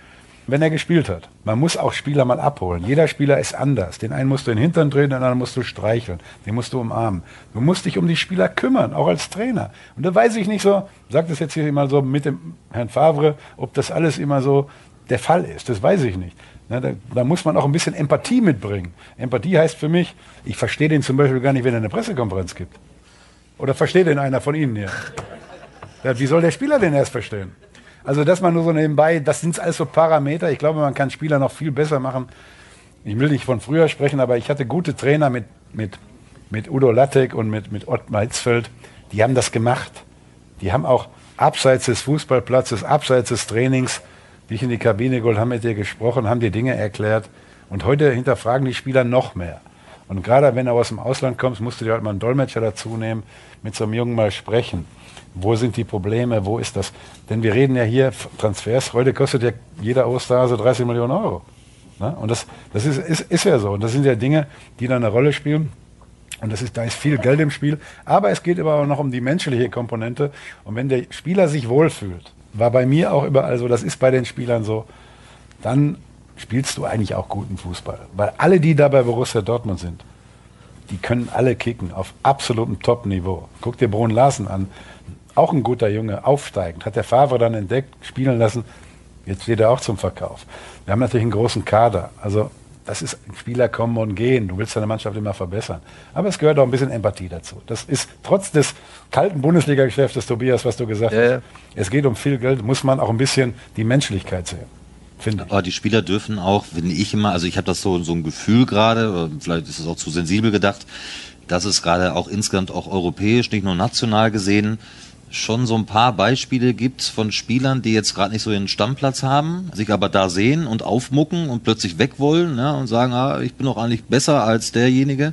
wenn er gespielt hat. Man muss auch Spieler mal abholen. Jeder Spieler ist anders. Den einen musst du in den Hintern drehen, den anderen musst du streicheln, den musst du umarmen. Du musst dich um die Spieler kümmern, auch als Trainer. Und da weiß ich nicht so, sagt es jetzt hier mal so mit dem Herrn Favre, ob das alles immer so der Fall ist. Das weiß ich nicht. Da, da, muss man auch ein bisschen Empathie mitbringen. Empathie heißt für mich, ich verstehe den zum Beispiel gar nicht, wenn er eine Pressekonferenz gibt. Oder versteht denn einer von Ihnen hier? Ja, wie soll der Spieler denn erst verstehen? Also, dass man nur so nebenbei, das sind alles so Parameter. Ich glaube, man kann Spieler noch viel besser machen. Ich will nicht von früher sprechen, aber ich hatte gute Trainer mit, mit, mit Udo Lattek und mit, mit Ottmar Hitzfeld. Die haben das gemacht. Die haben auch abseits des Fußballplatzes, abseits des Trainings, dich in die Kabine geholt, haben mit dir gesprochen, haben dir Dinge erklärt. Und heute hinterfragen die Spieler noch mehr. Und gerade wenn du aus dem Ausland kommst, musst du dir halt mal einen Dolmetscher dazu nehmen, mit so einem Jungen mal sprechen. Wo sind die Probleme? Wo ist das? Denn wir reden ja hier Transfers. Heute kostet ja jeder Osterhase 30 Millionen Euro. Ne? Und das, das ist, ist, ist ja so. Und das sind ja Dinge, die da eine Rolle spielen. Und das ist, da ist viel Geld im Spiel. Aber es geht aber auch noch um die menschliche Komponente. Und wenn der Spieler sich wohlfühlt, war bei mir auch überall so, das ist bei den Spielern so, dann spielst du eigentlich auch guten Fußball. Weil alle, die da bei Borussia Dortmund sind, die können alle kicken auf absolutem Top-Niveau. Guck dir Brun Larsen an, auch ein guter Junge, aufsteigend, hat der Favre dann entdeckt, spielen lassen, jetzt steht er auch zum Verkauf. Wir haben natürlich einen großen Kader, also das ist, Spieler kommen und gehen, du willst deine Mannschaft immer verbessern. Aber es gehört auch ein bisschen Empathie dazu. Das ist trotz des kalten Bundesliga-Geschäftes, Tobias, was du gesagt ja, hast, es geht um viel Geld, muss man auch ein bisschen die Menschlichkeit sehen. Finde Aber die Spieler dürfen auch, finde ich immer, also ich habe das so, so ein Gefühl gerade, vielleicht ist es auch zu sensibel gedacht, dass es gerade auch insgesamt auch europäisch, nicht nur national gesehen, schon so ein paar Beispiele gibt von Spielern, die jetzt gerade nicht so ihren Stammplatz haben, sich aber da sehen und aufmucken und plötzlich weg wollen ja, und sagen, ah, ich bin doch eigentlich besser als derjenige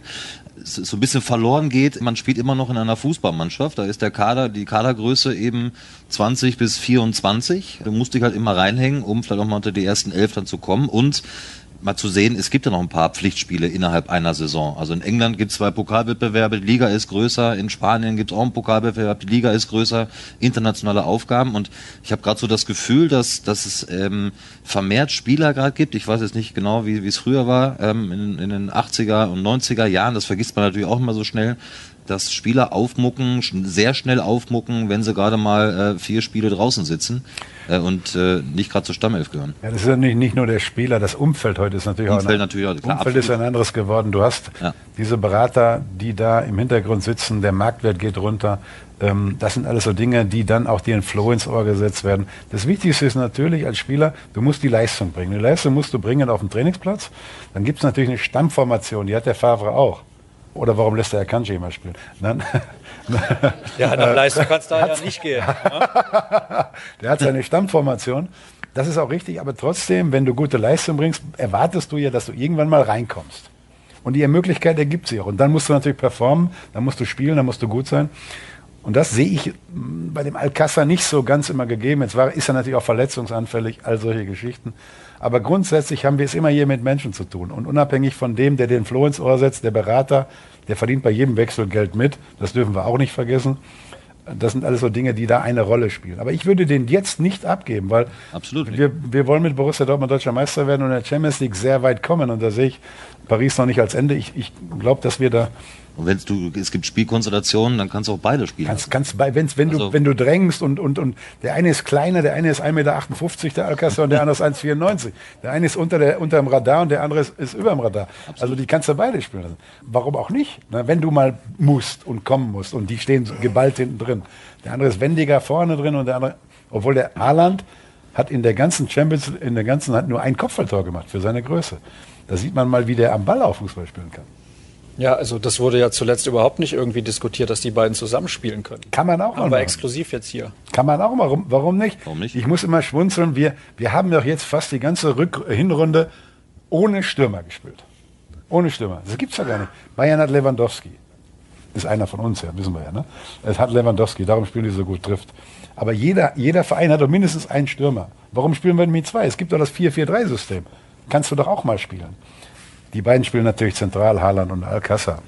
so ein bisschen verloren geht. Man spielt immer noch in einer Fußballmannschaft. Da ist der Kader, die Kadergröße eben 20 bis 24. Du musst dich halt immer reinhängen, um vielleicht auch mal unter die ersten elf dann zu kommen. Und mal zu sehen, es gibt ja noch ein paar Pflichtspiele innerhalb einer Saison. Also in England gibt es zwei Pokalwettbewerbe, die Liga ist größer, in Spanien gibt es auch einen Pokalwettbewerb, die Liga ist größer, internationale Aufgaben und ich habe gerade so das Gefühl, dass, dass es ähm, vermehrt Spieler gerade gibt. Ich weiß jetzt nicht genau, wie es früher war, ähm, in, in den 80er und 90er Jahren, das vergisst man natürlich auch immer so schnell, dass Spieler aufmucken, sehr schnell aufmucken, wenn sie gerade mal äh, vier Spiele draußen sitzen äh, und äh, nicht gerade zur Stammelf gehören. Ja, das ist nicht, nicht nur der Spieler, das Umfeld heute ist natürlich Umfeld auch ein, natürlich auch, klar, Umfeld ist ein anderes geworden. Du hast ja. diese Berater, die da im Hintergrund sitzen, der Marktwert geht runter. Ähm, das sind alles so Dinge, die dann auch dir in Flow ins Ohr gesetzt werden. Das Wichtigste ist natürlich als Spieler, du musst die Leistung bringen. Die Leistung musst du bringen auf dem Trainingsplatz. Dann gibt es natürlich eine Stammformation, die hat der Favre auch. Oder warum lässt der Akanji immer spielen? Nein. Ja, nach Leistung kann es da ja nicht gehen. Ne? der hat seine Stammformation. Das ist auch richtig, aber trotzdem, wenn du gute Leistung bringst, erwartest du ja, dass du irgendwann mal reinkommst. Und die Möglichkeit ergibt sich auch. Und dann musst du natürlich performen, dann musst du spielen, dann musst du gut sein. Und das sehe ich hm, bei dem Alcázar nicht so ganz immer gegeben. Jetzt war, ist er natürlich auch verletzungsanfällig, all solche Geschichten. Aber grundsätzlich haben wir es immer hier mit Menschen zu tun. Und unabhängig von dem, der den Floh ins Ohr setzt, der Berater, der verdient bei jedem Wechsel Geld mit. Das dürfen wir auch nicht vergessen. Das sind alles so Dinge, die da eine Rolle spielen. Aber ich würde den jetzt nicht abgeben, weil Absolut wir, wir wollen mit Borussia Dortmund deutscher Meister werden und in der Champions League sehr weit kommen. Und da sehe ich Paris noch nicht als Ende. Ich, ich glaube, dass wir da Und wenn du, es gibt Spielkonstellationen, dann kannst du auch beide spielen. Kannst, kannst bei, wenn's, wenn, Also- du, wenn du drängst und, und, und der eine ist kleiner, der eine ist 1,58 Meter, der Alcázar, und der andere ist 1,94. Der eine ist unter, der, unter dem Radar und der andere ist, ist über dem Radar. Also die kannst du beide spielen lassen. Warum auch nicht? Na, wenn du mal musst und kommen musst und die stehen geballt hinten drin. Der andere ist wendiger vorne drin und der andere, obwohl der Haaland hat in der ganzen Champions, in der ganzen hat nur ein Kopfballtor gemacht für seine Größe. Da sieht man mal, wie der am Ball auch Fußball spielen kann. Ja, also das wurde ja zuletzt überhaupt nicht irgendwie diskutiert, dass die beiden zusammenspielen können. Kann man auch mal Aber exklusiv jetzt hier. Kann man auch mal. Warum, warum nicht? Warum nicht? Ich muss immer schmunzeln. Wir, wir haben doch jetzt fast die ganze Rück Hinrunde ohne Stürmer gespielt. Ohne Stürmer. Das gibt's ja gar nicht. Bayern hat Lewandowski. Ist einer von uns, ja, wissen wir ja. Ne? Es hat Lewandowski, darum spielen die so gut trifft. Aber jeder, jeder Verein hat doch mindestens einen Stürmer. Warum spielen wir denn mit zwei? Es gibt doch das 4-4-3-System. Kannst du doch auch mal spielen. Die beiden spielen natürlich zentral, Haaland und Alcázar.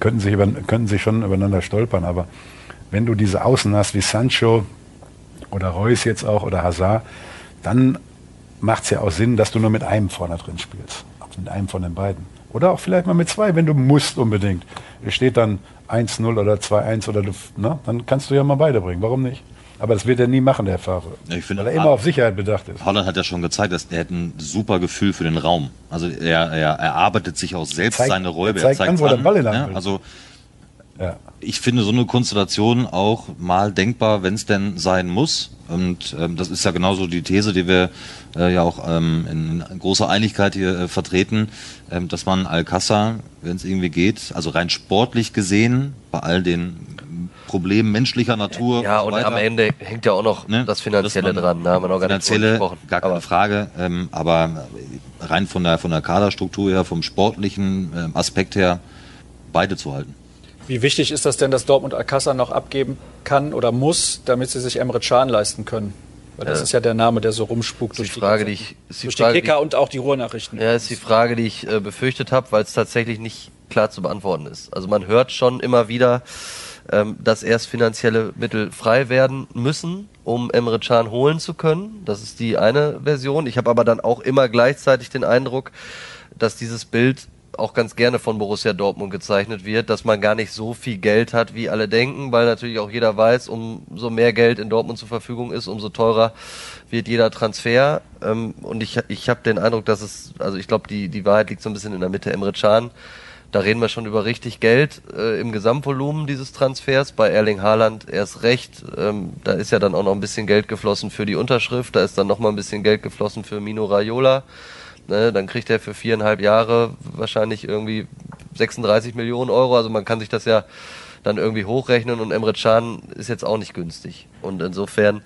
Könnten sich, über, könnten sich schon übereinander stolpern, aber wenn du diese Außen hast wie Sancho oder Reus jetzt auch oder Hazard, dann macht es ja auch Sinn, dass du nur mit einem vorne drin spielst. Mit einem von den beiden. Oder auch vielleicht mal mit zwei, wenn du musst unbedingt. Es steht dann 1-0 oder 2-1 oder du, ne, dann kannst du ja mal beide bringen. Warum nicht? Aber das wird er nie machen, der Favre. Ich finde, weil er immer auf Sicherheit bedacht ist. Holland hat ja schon gezeigt, dass er hat ein super Gefühl für den Raum. Also er, er erarbeitet sich auch selbst zeigt- seine Räume. er zeigt an, wo der Ball der Hand ja. Also Ja. Ich finde so eine Konstellation auch mal denkbar, wenn es denn sein muss. Und ähm, das ist ja genauso die These, die wir äh, ja auch ähm, in, in großer Einigkeit hier äh, vertreten, ähm, dass man Alcázar, wenn es irgendwie geht, also rein sportlich gesehen, bei all den Problemen menschlicher Natur Ja, und weiter, am Ende hängt ja auch noch ne, das Finanzielle man- dran. Da haben wir noch gar nicht Finanzielle, gesprochen. gar keine Aber- Frage. Ähm, aber rein von der, von der Kaderstruktur her, vom sportlichen ähm, Aspekt her, beide zu halten. Wie wichtig ist das denn, dass Dortmund Alcázar noch abgeben kann oder muss, damit sie sich Emre Can leisten können? Weil das Ja. ist ja der Name, der so rumspukt die durch Frage, die, die ich- die durch Frage, die die- Kicker und auch die Ruhrnachrichten. Ja, ist die Frage, die ich äh, befürchtet habe, weil es tatsächlich nicht klar zu beantworten ist. Also man hört schon immer wieder, ähm, dass erst finanzielle Mittel frei werden müssen, um Emre Can holen zu können. Das ist die eine Version. Ich habe aber dann auch immer gleichzeitig den Eindruck, dass dieses Bild auch ganz gerne von Borussia Dortmund gezeichnet wird, dass man gar nicht so viel Geld hat, wie alle denken, weil natürlich auch jeder weiß, umso mehr Geld in Dortmund zur Verfügung ist, umso teurer wird jeder Transfer. Ähm, und ich, ich habe den Eindruck, dass es, also ich glaube, die, die Wahrheit liegt so ein bisschen in der Mitte. Emre Can, da reden wir schon über richtig Geld äh, im Gesamtvolumen dieses Transfers. Bei Erling Haaland erst recht. Ähm, da ist ja dann auch noch ein bisschen Geld geflossen für die Unterschrift. Da ist dann noch mal ein bisschen Geld geflossen für Mino Raiola. Ne, dann kriegt er für viereinhalb Jahre wahrscheinlich irgendwie 36 Millionen Euro. Also man kann sich das ja dann irgendwie hochrechnen und Emre Can ist jetzt auch nicht günstig. Und insofern,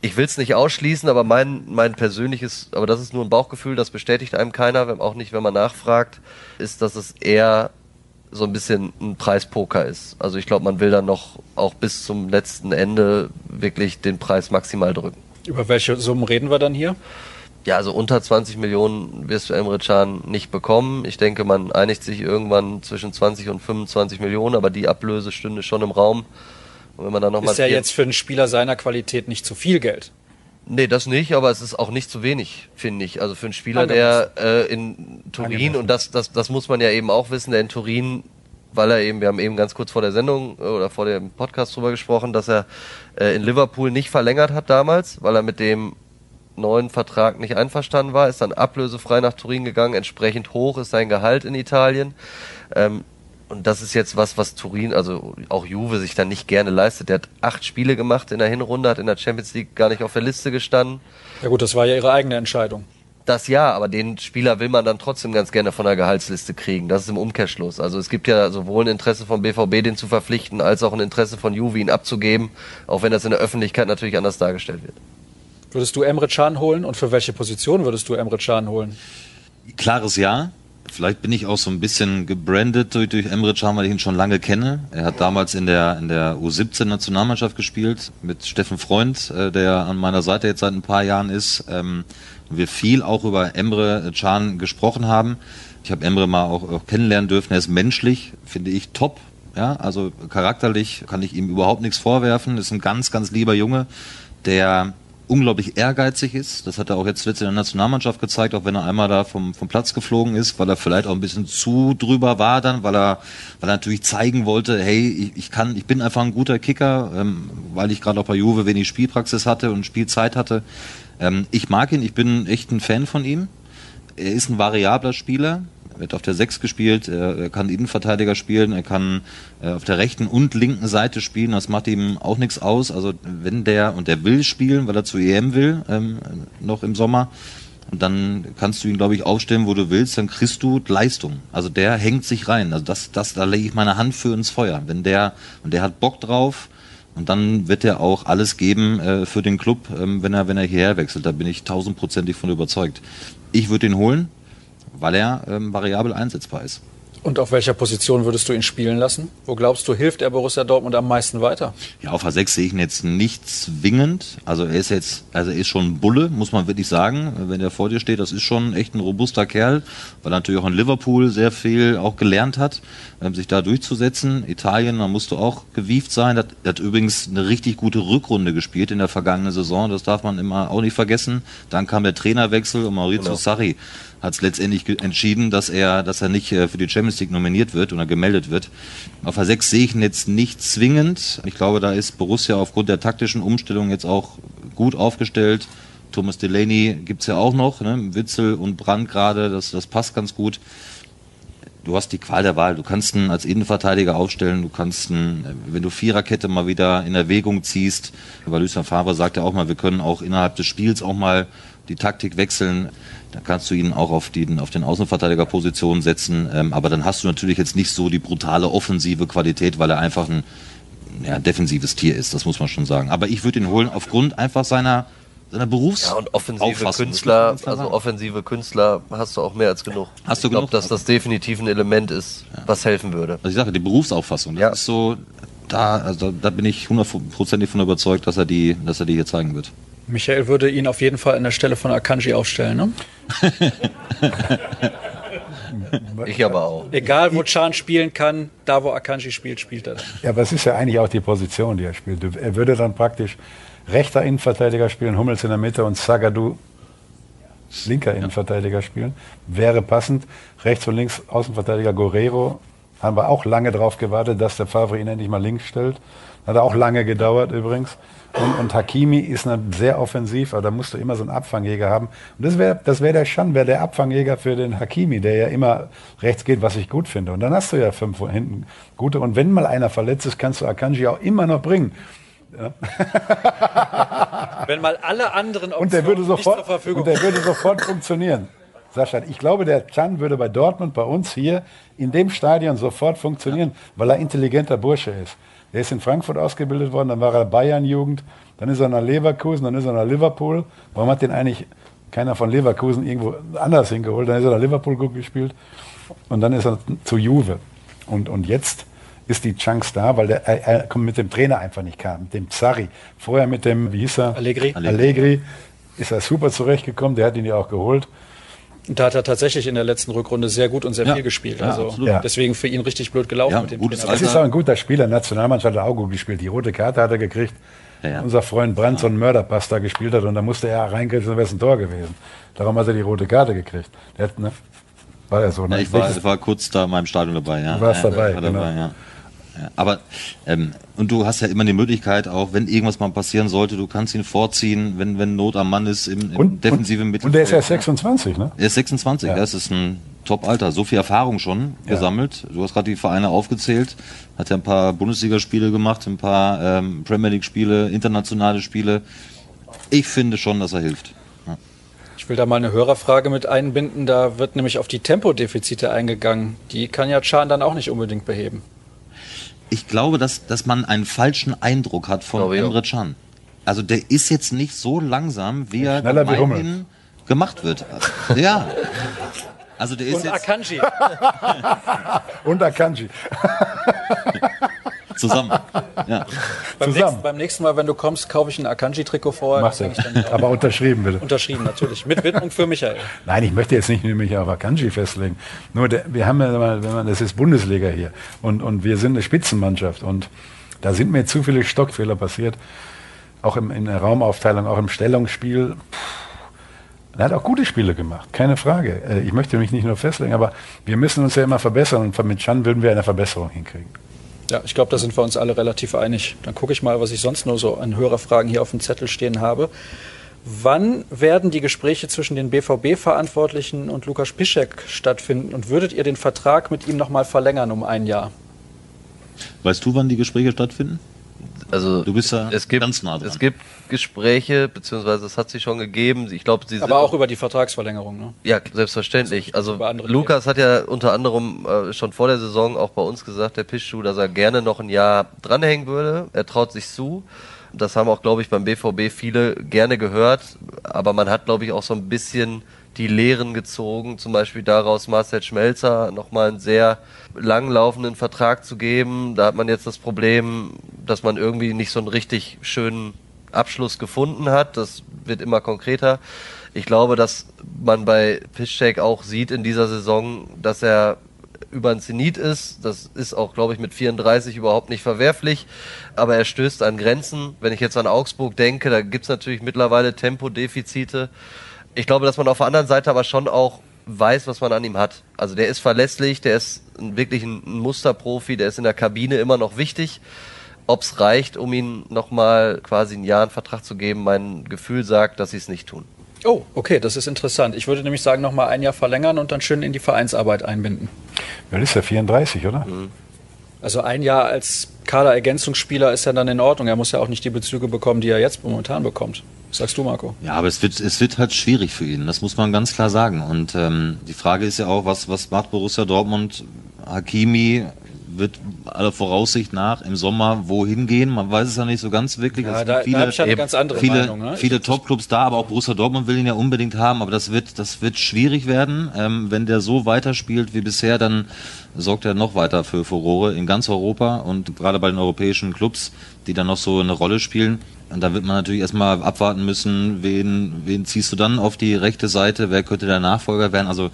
ich will es nicht ausschließen, aber mein, mein persönliches, aber das ist nur ein Bauchgefühl, das bestätigt einem keiner, wenn, auch nicht, wenn man nachfragt, ist, dass es eher so ein bisschen ein Preispoker ist. Also ich glaube, man will dann noch auch bis zum letzten Ende wirklich den Preis maximal drücken. Über welche Summen reden wir dann hier? Ja, also unter 20 Millionen wirst du Emre Can nicht bekommen. Ich denke, man einigt sich irgendwann zwischen 20 und 25 Millionen, aber die Ablöse stünde schon im Raum. Und wenn man dann noch Ist ja jetzt für einen Spieler seiner Qualität nicht zu viel Geld. Nee, das nicht, aber es ist auch nicht zu wenig, finde ich. Also für einen Spieler, der äh, in Turin, Angemessen. und das, das, das muss man ja eben auch wissen, der in Turin, weil er eben, wir haben eben ganz kurz vor der Sendung äh, oder vor dem Podcast drüber gesprochen, dass er äh, in Liverpool nicht verlängert hat damals, weil er mit dem neuen Vertrag nicht einverstanden war, ist dann ablösefrei nach Turin gegangen, entsprechend hoch ist sein Gehalt in Italien. Ähm, und das ist jetzt was, was Turin, also auch Juve sich dann nicht gerne leistet. Der hat acht Spiele gemacht in der Hinrunde, hat in der Champions League gar nicht auf der Liste gestanden. Ja gut, das war ja ihre eigene Entscheidung. Das ja, aber den Spieler will man dann trotzdem ganz gerne von der Gehaltsliste kriegen. Das ist im Umkehrschluss. Also es gibt ja sowohl ein Interesse vom BVB, den zu verpflichten, als auch ein Interesse von Juve, ihn abzugeben, auch wenn das in der Öffentlichkeit natürlich anders dargestellt wird. Würdest du Emre Can holen und für welche Position würdest du Emre Can holen? Klares Ja. Vielleicht bin ich auch so ein bisschen gebrandet durch, durch Emre Can, weil ich ihn schon lange kenne. Er hat damals in der, in der U17-Nationalmannschaft gespielt mit Steffen Freund, äh, der an meiner Seite jetzt seit ein paar Jahren ist. Ähm, wir viel auch über Emre Can gesprochen haben. Ich habe Emre mal auch, auch kennenlernen dürfen. Er ist menschlich, finde ich, top. Ja, also charakterlich kann ich ihm überhaupt nichts vorwerfen. Ist ein ganz, ganz lieber Junge, der unglaublich ehrgeizig ist. Das hat er auch jetzt letztens in der Nationalmannschaft gezeigt, auch wenn er einmal da vom, vom Platz geflogen ist, weil er vielleicht auch ein bisschen zu drüber war dann, weil er, weil er natürlich zeigen wollte, hey, ich, ich kann, ich bin einfach ein guter Kicker, ähm, weil ich gerade auch bei Juve wenig Spielpraxis hatte und Spielzeit hatte. Ähm, ich mag ihn, ich bin echt ein Fan von ihm. Er ist ein variabler Spieler, wird auf der 6 gespielt, er kann Innenverteidiger spielen, er kann äh, auf der rechten und linken Seite spielen, das macht ihm auch nichts aus. Also wenn der, und der will spielen, weil er zu EM will, ähm, noch im Sommer, und dann kannst du ihn, glaube ich, aufstellen, wo du willst, dann kriegst du Leistung. Also der hängt sich rein. Also das, das, da lege ich meine Hand für ins Feuer. Wenn der, und der hat Bock drauf, und dann wird er auch alles geben äh, für den Club, ähm, wenn er, wenn er hierher wechselt. Da bin ich tausendprozentig von überzeugt. Ich würde ihn holen weil er ähm, variabel einsetzbar ist. Und auf welcher Position würdest du ihn spielen lassen? Wo glaubst du, hilft er Borussia Dortmund am meisten weiter? Ja, auf A6 sehe ich ihn jetzt nicht zwingend. Also er ist jetzt, also er ist schon ein Bulle, muss man wirklich sagen. Wenn er vor dir steht, das ist schon echt ein robuster Kerl, weil er natürlich auch in Liverpool sehr viel auch gelernt hat, ähm, sich da durchzusetzen. Italien, da musst du auch gewieft sein. Er hat übrigens eine richtig gute Rückrunde gespielt in der vergangenen Saison. Das darf man immer auch nicht vergessen. Dann kam der Trainerwechsel und Maurizio genau. Sarri hat es letztendlich entschieden, dass er, dass er nicht äh, für die Champions League nominiert wird oder gemeldet wird. Auf A6 sehe ich ihn jetzt nicht zwingend. Ich glaube, da ist Borussia aufgrund der taktischen Umstellung jetzt auch gut aufgestellt. Thomas Delaney gibt's ja auch noch, ne? Witzel und Brand gerade, das, das passt ganz gut. Du hast die Qual der Wahl. Du kannst ihn als Innenverteidiger aufstellen, du kannst ihn, wenn du Viererkette mal wieder in Erwägung ziehst, weil Lucien Favre sagt ja auch mal, wir können auch innerhalb des Spiels auch mal die Taktik wechseln. Da kannst du ihn auch auf, den, auf den Außenverteidigerpositionen setzen. Ähm, aber dann hast du natürlich jetzt nicht so die brutale offensive Qualität, weil er einfach ein ja, defensives Tier ist. Das muss man schon sagen. Aber ich würde ihn holen aufgrund einfach seiner seiner Berufs Ja, und offensive Künstler, also offensive Künstler hast du auch mehr als genug. Hast du ich glaube, dass das definitiv ein Element ist, ja. was helfen würde. Also ich sage, die Berufsauffassung, ja. ist so, da, also da bin ich hundertprozentig von überzeugt, dass er die, dass er die hier zeigen wird. Michael würde ihn auf jeden Fall an der Stelle von Akanji aufstellen, ne? ich aber auch. Egal, wo Chan spielen kann, da wo Akanji spielt, spielt er. Ja, aber es ist ja eigentlich auch die Position, die er spielt. Er würde dann praktisch rechter Innenverteidiger spielen, Hummels in der Mitte und Sagadu linker Innenverteidiger spielen. Wäre passend. Rechts und links Außenverteidiger Guerrero. Haben wir auch lange darauf gewartet, dass der Favre ihn endlich mal links stellt. Hat auch lange gedauert übrigens. Und, und Hakimi ist sehr offensiv, aber da musst du immer so einen Abfangjäger haben. Und das wäre das wär der Schan, wäre der Abfangjäger für den Hakimi, der ja immer rechts geht, was ich gut finde. Und dann hast du ja fünf hinten gute. Und wenn mal einer verletzt ist, kannst du Akanji auch immer noch bringen. Ja. wenn mal alle anderen Optionen und der würde sofort, nicht zur Verfügung Und der würde sofort funktionieren. Sascha, ich glaube, der Chan würde bei Dortmund, bei uns hier, in dem Stadion sofort funktionieren, weil er intelligenter Bursche ist. Der ist in Frankfurt ausgebildet worden, dann war er Bayern-Jugend, dann ist er nach Leverkusen, dann ist er nach Liverpool. Warum hat den eigentlich keiner von Leverkusen irgendwo anders hingeholt? Dann ist er nach Liverpool gut gespielt und dann ist er zu Juve. Und, und jetzt ist die Chance da, weil der, er, er mit dem Trainer einfach nicht kam, mit dem Zari. Vorher mit dem, wie hieß er? Allegri. Allegri ist er super zurechtgekommen, der hat ihn ja auch geholt. Und da hat er tatsächlich in der letzten Rückrunde sehr gut und sehr ja, viel gespielt. Ja, also ja. deswegen für ihn richtig blöd gelaufen mit dem Trainer. Das ist auch ein guter Spieler. Nationalmannschaft hat er auch gut gespielt. Die rote Karte hat er gekriegt. Unser Freund Brandt so einen Mörderpass da gespielt hat und da musste er reingreifen, dann wäre es ein Tor gewesen. Darum hat er die rote Karte gekriegt. Der hat, ne? War ja so. Ne? ich war, war, kurz da in meinem Stadion dabei. Ja. Du warst dabei, war genau. dabei ja, aber ähm, und du hast ja immer die Möglichkeit, auch wenn irgendwas mal passieren sollte, du kannst ihn vorziehen, wenn wenn Not am Mann ist im, im und, defensiven Mittelfeld. Und der ist ja 26, ne? Er ist 26, ja. das ist ein Top-Alter. So viel Erfahrung schon ja. gesammelt. Du hast gerade die Vereine aufgezählt, hat ja ein paar Bundesligaspiele gemacht, ein paar ähm, Premier League-Spiele, internationale Spiele. Ich finde schon, dass er hilft. Ja. Ich will da mal eine Hörerfrage mit einbinden. Da wird nämlich auf die Tempodefizite eingegangen. Die kann ja Chan dann auch nicht unbedingt beheben ich glaube, dass, dass man einen falschen Eindruck hat von glaube Emre Can. Also der ist jetzt nicht so langsam, wie er gemeinhin gemacht wird. Ja. Also der ist Und jetzt Akanji. Und Akanji. Zusammen. Ja. Beim, Zusammen. nächsten, beim nächsten Mal, wenn du kommst, kaufe ich ein Akanji-Trikot vorher. Mach Das hänge das. ich dann Aber unterschrieben bitte. unterschrieben, natürlich. Mit Widmung für Michael. Nein, ich möchte jetzt nicht nur mich auf Akanji festlegen. Nur der, wir haben ja, mal, wenn man, das ist Bundesliga hier und, und wir sind eine Spitzenmannschaft und da sind mir zu viele Stockfehler passiert, auch im, in der Raumaufteilung, auch im Stellungsspiel. Er hat auch gute Spiele gemacht, keine Frage. Äh, Ich möchte mich nicht nur festlegen, aber wir müssen uns ja immer verbessern und mit Chan würden wir eine Verbesserung hinkriegen. Ja, ich glaube, da sind wir uns alle relativ einig. Dann gucke ich mal, was ich sonst nur so an Hörerfragen hier auf dem Zettel stehen habe. Wann werden die Gespräche zwischen den BVB-Verantwortlichen und Lukas Piszek stattfinden und würdet ihr den Vertrag mit ihm nochmal verlängern um ein Jahr? Weißt du, wann die Gespräche stattfinden? Also Du bist ja es gibt, ganz nah dran. Es gibt Gespräche, beziehungsweise es hat sich schon gegeben. Ich glaube, sie Aber auch über die Vertragsverlängerung. Ne? Ja, selbstverständlich. Also Lukas hat ja unter anderem äh, schon vor der Saison auch bei uns gesagt, der Pischschuh, dass er gerne noch ein Jahr dranhängen würde. Er traut sich zu. Das haben auch, glaube ich, beim BVB viele gerne gehört. Aber man hat, glaube ich, auch so ein bisschen die Lehren gezogen, zum Beispiel daraus Marcel Schmelzer nochmal einen sehr langlaufenden Vertrag zu geben. Da hat man jetzt das Problem, dass man irgendwie nicht so einen richtig schönen Abschluss gefunden hat. Das wird immer konkreter. Ich glaube, dass man bei Piszczek auch sieht in dieser Saison, dass er über ein Zenit ist. Das ist auch, glaube ich, mit 34 überhaupt nicht verwerflich. Aber er stößt an Grenzen. Wenn ich jetzt an Augsburg denke, da gibt's natürlich mittlerweile Tempodefizite. Ich glaube, dass man auf der anderen Seite aber schon auch weiß, was man an ihm hat. Also der ist verlässlich, der ist wirklich ein Musterprofi, der ist in der Kabine immer noch wichtig. Ob es reicht, um ihn nochmal quasi ein Jahr einen Vertrag zu geben, mein Gefühl sagt, dass sie es nicht tun. Oh, okay, das ist interessant. Ich würde nämlich sagen, nochmal ein Jahr verlängern und dann schön in die Vereinsarbeit einbinden. Ja, das ist ja 34, oder? Also ein Jahr als Kaderergänzungsspieler ist ja dann in Ordnung. Er muss ja auch nicht die Bezüge bekommen, die er jetzt momentan bekommt. Was sagst du, Marco? Ja, aber es wird, es wird halt schwierig für ihn. Das muss man ganz klar sagen. Und ähm, die Frage ist ja auch, was, was macht Borussia Dortmund? Hakimi wird aller Voraussicht nach im Sommer wohin gehen. Man weiß es ja nicht so ganz wirklich. Ja, Es da, gibt da ich ganz andere viele, Meinung. Ne? viele Topclubs da, aber auch Borussia Dortmund will ihn ja unbedingt haben. Aber das wird, das wird schwierig werden. Ähm, wenn der so weiterspielt wie bisher, dann sorgt er noch weiter für Furore in ganz Europa und gerade bei den europäischen Clubs, die dann noch so eine Rolle spielen. Und da wird man natürlich erstmal abwarten müssen, wen, wen ziehst du dann auf die rechte Seite, wer könnte der Nachfolger werden. Also,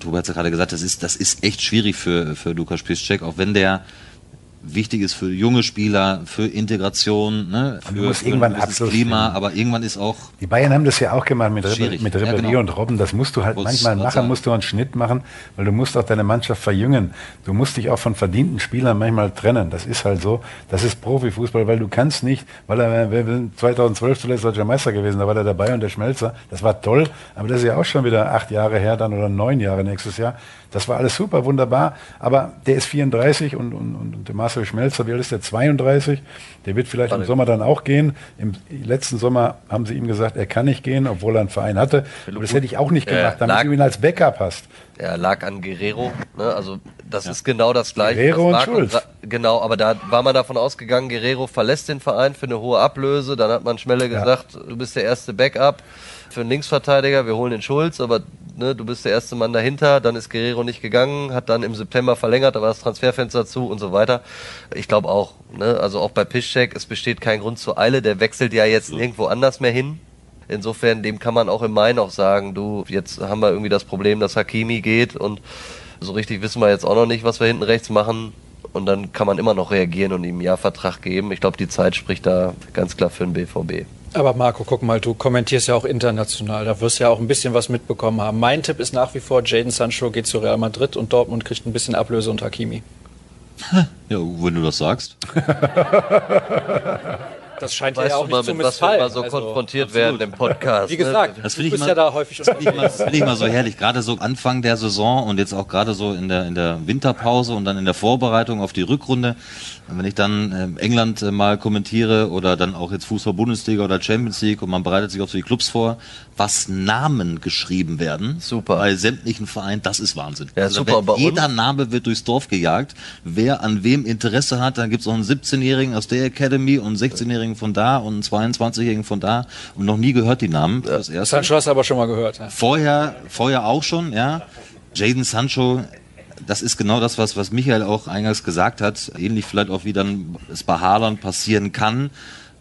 Tobi hat es ja gerade gesagt, das ist, das ist echt schwierig für, für Lukas Piszczek, auch wenn der wichtig ist für junge Spieler, für Integration, ne, für, musst für irgendwann ein Abschluss Klima, finden. aber irgendwann ist auch Die Bayern haben das ja auch gemacht mit, Rebe, mit Ja, Rebellion genau. und Robben. Das musst du halt Wollt's manchmal machen, sagen. musst du einen Schnitt machen, weil du musst auch deine Mannschaft verjüngen. Du musst dich auch von verdienten Spielern manchmal trennen. Das ist halt so. Das ist Profifußball, weil du kannst nicht, weil er wir sind 2012 zuletzt deutscher Meister gewesen, da war der dabei und der Schmelzer. Das war toll, aber das ist ja auch schon wieder acht Jahre her dann oder neun Jahre nächstes Jahr. Das war alles super, wunderbar. Aber der ist 34 und, und, und der Marcel Schmelzer, wie alt ist der? 32. Der wird vielleicht im Sommer dann auch gehen. Im letzten Sommer haben sie ihm gesagt, er kann nicht gehen, obwohl er einen Verein hatte. Aber das hätte ich auch nicht Ja, gemacht, damit lag- du ihn als Backup hast. Er lag an Guerrero, ne? also das ist genau das gleiche. Guerrero was und Schulz. gra- Genau, aber da war man davon ausgegangen, Guerrero verlässt den Verein für eine hohe Ablöse. Dann hat man Schmelle Ja. gesagt, du bist der erste Backup für einen Linksverteidiger, wir holen den Schulz, aber ne, du bist der erste Mann dahinter. Dann ist Guerrero nicht gegangen, hat dann im September verlängert, da war das Transferfenster zu und so weiter. Ich glaube auch, ne? also auch bei Piszczek, es besteht kein Grund zur Eile, der wechselt ja jetzt nirgendwo anders mehr hin. Insofern, dem kann man auch im Mai noch sagen, du, jetzt haben wir irgendwie das Problem, dass Hakimi geht und so richtig wissen wir jetzt auch noch nicht, was wir hinten rechts machen. Und dann kann man immer noch reagieren und ihm ein Jahr Vertrag geben. Ich glaube, die Zeit spricht da ganz klar für den BVB. Aber Marco, guck mal, du kommentierst ja auch international. Da wirst du ja auch ein bisschen was mitbekommen haben. Mein Tipp ist nach wie vor, Jaden Sancho geht zu Real Madrid und Dortmund kriegt ein bisschen Ablöse und Hakimi. ja, wenn du das sagst. Das scheint ja Weißt auch du mal, nicht zu mit was wir immer so Also, konfrontiert werden im Podcast. Wie gesagt, Das du finde ich immer- ja da häufig Das finde ich, find ich mal so herrlich. Gerade so Anfang der Saison und jetzt auch gerade so in der, in der Winterpause und dann in der Vorbereitung auf die Rückrunde. Und wenn ich dann ähm, England äh, mal kommentiere oder dann auch jetzt Fußball-Bundesliga oder Champions League und man bereitet sich auf so die Clubs vor, was Namen geschrieben werden. Super. Bei sämtlichen Vereinen, das ist Wahnsinn. Ja, Also super. Bei uns- jeder Name wird durchs Dorf gejagt. Wer an wem Interesse hat, dann gibt's auch einen 17-Jährigen aus der Academy und einen 16-Jährigen von da und einen 22-Jährigen von da und noch nie gehört die Namen. Das erste. Sancho hast du aber schon mal gehört. Ja. Vorher, vorher auch schon, ja. Jaden Sancho, das ist genau das, was, was Michael auch eingangs gesagt hat. Ähnlich vielleicht auch, wie dann es bei Haaland passieren kann.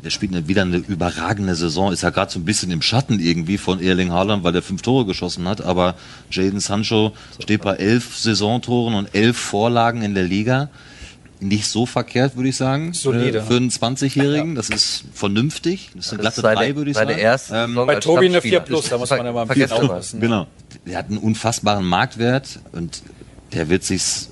Der spielt eine, wieder eine überragende Saison, ist ja gerade so ein bisschen im Schatten irgendwie von Erling Haaland, weil er fünf Tore geschossen hat. Aber Jaden Sancho steht bei elf Saisontoren und elf Vorlagen in der Liga. Nicht so verkehrt, würde ich sagen. Solide. Äh, Für einen 20-Jährigen. Das ist vernünftig. Das ist eine glatte ist seine, drei, würde ich sagen. erste Ähm, Bei Tobi eine 4 Stammspieler. plus, da muss man ja mal ein bisschen aufpassen. Genau. Der hat einen unfassbaren Marktwert und der wird sich's,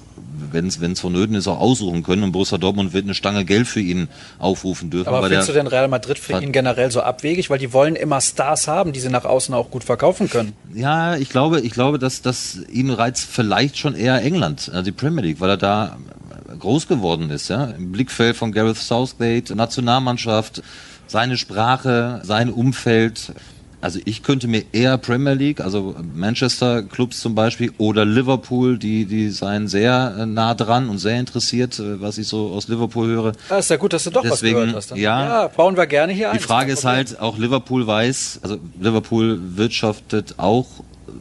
wenn es vonnöten ist, auch aussuchen können. Und Borussia Dortmund wird eine Stange Geld für ihn aufrufen dürfen. Aber findest du denn Real Madrid für ihn generell so abwegig? Weil die wollen immer Stars haben, die sie nach außen auch gut verkaufen können. ja, ich glaube, ich glaube, dass, dass ihn reizt vielleicht schon eher England, also die Premier League, weil er da groß geworden ist, ja. Im Blickfeld von Gareth Southgate, Nationalmannschaft, seine Sprache, sein Umfeld. Also ich könnte mir eher Premier League, also Manchester Clubs zum Beispiel oder Liverpool, die, die seien sehr äh, nah dran und sehr interessiert, äh, was ich so aus Liverpool höre. Ah, ist ja gut, dass du doch Deswegen, was gehört hast. Dann. ja. bauen wir gerne hier ein. Die Frage ist halt, auch Liverpool weiß, also Liverpool wirtschaftet auch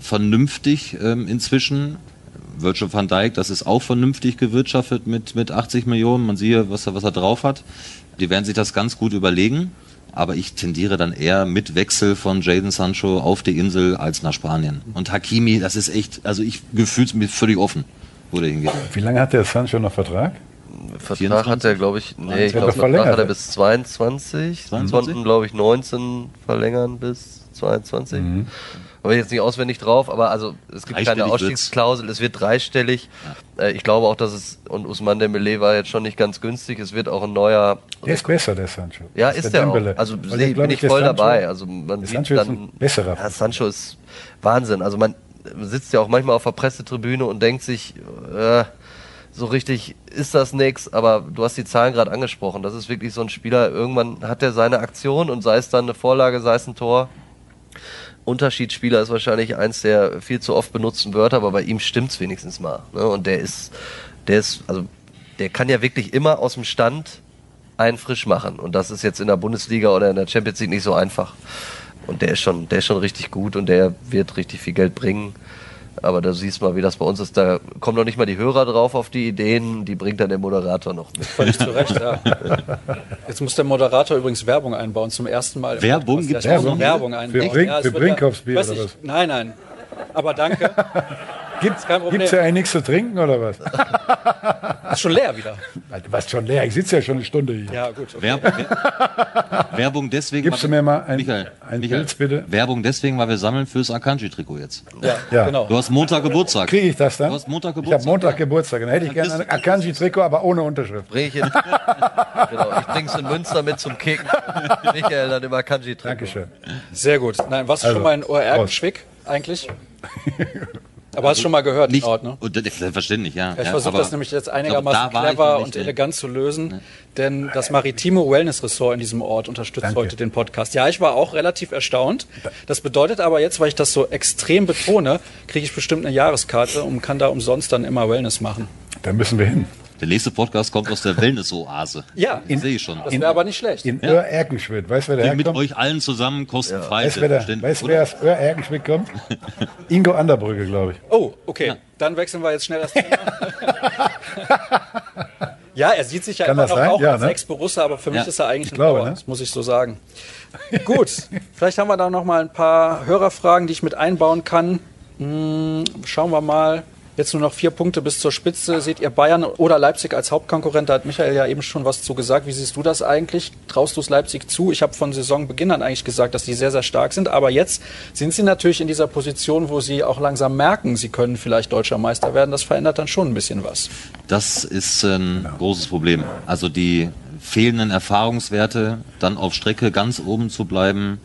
vernünftig ähm, inzwischen. Virgil van Dijk, das ist auch vernünftig gewirtschaftet mit, mit 80 Millionen. Man sieht, was er, was er drauf hat. Die werden sich das ganz gut überlegen. Aber ich tendiere dann eher mit Wechsel von Jaden Sancho auf die Insel als nach Spanien. Und Hakimi, das ist echt, also ich gefühlt mir völlig offen, wo der hingeht. Wie lange hat der Sancho noch Vertrag? Vertrag 24? hat er, glaube ich, nee, ich glaube. Vertrag hat er bis 22. 22? Konnten, glaube ich, 19 verlängern bis 22. Mhm. Aber jetzt nicht auswendig drauf, aber also es gibt keine Ausstiegsklausel, es wird dreistellig. Äh, Ich glaube auch, dass es, und Usman Dembele war jetzt schon nicht ganz günstig, es wird auch ein neuer, Der ist besser, der Sancho. ja, ist der auch. Dembele. Also glaub bin ich der voll Sancho- dabei. Also man der sieht Sancho ist dann, besserer. ja, Sancho ist Wahnsinn. Also man sitzt ja auch manchmal auf der Pressetribüne und denkt sich, äh, so richtig ist das nix, aber du hast die Zahlen gerade angesprochen. Das ist wirklich so ein Spieler, irgendwann hat er seine Aktion und sei es dann eine Vorlage, sei es ein Tor. Unterschiedsspieler ist wahrscheinlich eins der viel zu oft benutzten Wörter, aber bei ihm stimmt's wenigstens mal. Ne? Und der ist, der ist, also der kann ja wirklich immer aus dem Stand einen frisch machen. Und das ist jetzt in der Bundesliga oder in der Champions League nicht so einfach. Und der ist schon, der ist schon richtig gut und der wird richtig viel Geld bringen. Aber da siehst du mal, wie das bei uns ist. Da kommen noch nicht mal die Hörer drauf auf die Ideen, die bringt dann der Moderator noch mit. Völlig zu Recht, ja. Jetzt muss der Moderator übrigens Werbung einbauen, zum ersten Mal. Werbung? Ja, muss Werbung? Werbung ein. Für? Brink- es für wird Brinkhoffsbier weiß oder was? Nein, nein. Aber danke. Gibt kein Problem. es ja eigentlich nichts zu trinken oder was? Ist schon leer wieder. Du warst schon leer, ich sitze ja schon eine Stunde hier. Ja, gut. Okay. Werbung, Werbung deswegen. Gibst weil du wir- mir mal ein- Michael, ein Michael, Bild, bitte? Werbung deswegen, weil wir sammeln fürs Akanji-Trikot jetzt. Ja, Ja. genau. Du hast Montag Geburtstag. Kriege ich das dann? Du hast Montag Ich habe Geburtstag. Montag Geburtstag. Dann hätte ich gerne ein Akanji-Trikot, aber ohne Unterschrift. Genau, ich bring's in Münster mit zum Kicken. Michael dann immer Kanji trinken. Dankeschön. Sehr gut. Nein, warst du Also, schon mal in OR Prost. Schwick eigentlich? Aber hast du schon mal gehört, Nicht, Ort, ne? selbstverständlich, ja. Ja, ich ja, versuche das nämlich jetzt einigermaßen ich clever und ne? elegant zu lösen, denn das Maritime Wellness Ressort in diesem Ort unterstützt Danke. heute den Podcast. Ja, ich war auch relativ erstaunt. Das bedeutet aber jetzt, weil ich das so extrem betone, kriege ich bestimmt eine Jahreskarte und kann da umsonst dann immer Wellness machen. Da müssen wir hin. Der nächste Podcast kommt aus der Wellness-Oase. Ja, Den sehe ich schon. das wäre aber nicht schlecht. In Oer-Erkenschwick. Weißt du, wer da Mit euch allen zusammen kostenfrei. Weißt du, wer, da, selbstverständlich, weißt, du, wer aus Oer-Erkenschwick kommt? Ingo Anderbrügge, glaube ich. Oh, okay. Dann wechseln wir jetzt schnell das Thema. ja, er sieht sich ja Kann immer noch sein? auch Ja, als ne? Ex-Borussia, aber für mich Ja. ist er eigentlich ein glaube, Dauer, ne? das muss ich so sagen. Gut, vielleicht haben wir da noch mal ein paar Hörerfragen, die ich mit einbauen kann. Hm, schauen wir mal. Jetzt nur noch vier Punkte bis zur Spitze. Seht ihr Bayern oder Leipzig als Hauptkonkurrent? Da hat Michael ja eben schon was zu gesagt. Wie siehst du das eigentlich? Traust du es Leipzig zu? Ich habe von Saisonbeginn an eigentlich gesagt, dass die sehr, sehr stark sind. Aber jetzt sind sie natürlich in dieser Position, wo sie auch langsam merken, sie können vielleicht deutscher Meister werden. Das verändert dann schon ein bisschen was. Das ist ein großes Problem. Also die fehlenden Erfahrungswerte, dann auf Strecke ganz oben zu bleiben.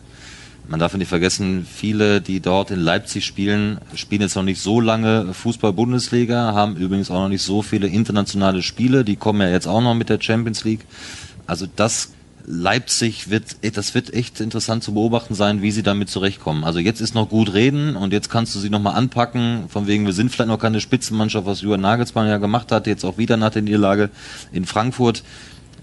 Man darf nicht vergessen, viele, die dort in Leipzig spielen, spielen jetzt noch nicht so lange Fußball-Bundesliga, haben übrigens auch noch nicht so viele internationale Spiele. Die kommen ja jetzt auch noch mit der Champions League. Also das Leipzig wird, das wird echt interessant zu beobachten sein, wie sie damit zurechtkommen. Also jetzt ist noch gut reden und jetzt kannst du sie nochmal anpacken, von wegen, wir sind vielleicht noch keine Spitzenmannschaft, was Julian Nagelsmann ja gemacht hat, jetzt auch wieder nach der Niederlage in Frankfurt.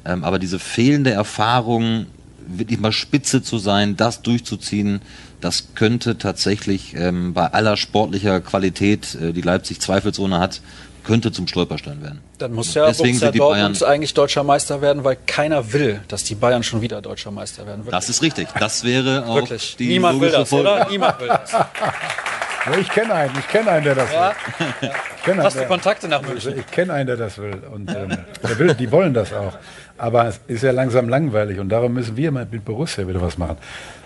Ähm, aber diese fehlende Erfahrung wirklich mal spitze zu sein, das durchzuziehen, das könnte tatsächlich ähm, bei aller sportlicher Qualität, äh, die Leipzig zweifelsohne hat, könnte zum Stolperstein werden. Dann muss ja Deswegen Borussia sind die Dortmund Bayern- eigentlich deutscher Meister werden, weil keiner will, dass die Bayern schon wieder deutscher Meister werden. Wirklich. Das ist richtig. Das wäre auch Wirklich. die Niemand will das, Folge. oder? Niemand will das. Ich kenne einen, ich kenne einen, der das Ja? will. Ich kenne Hast du einen, Kontakte nach München? ich kenne einen, der das will. Und ähm, der will, die wollen das auch. Aber es ist ja langsam langweilig und darum müssen wir mal mit Borussia wieder was machen.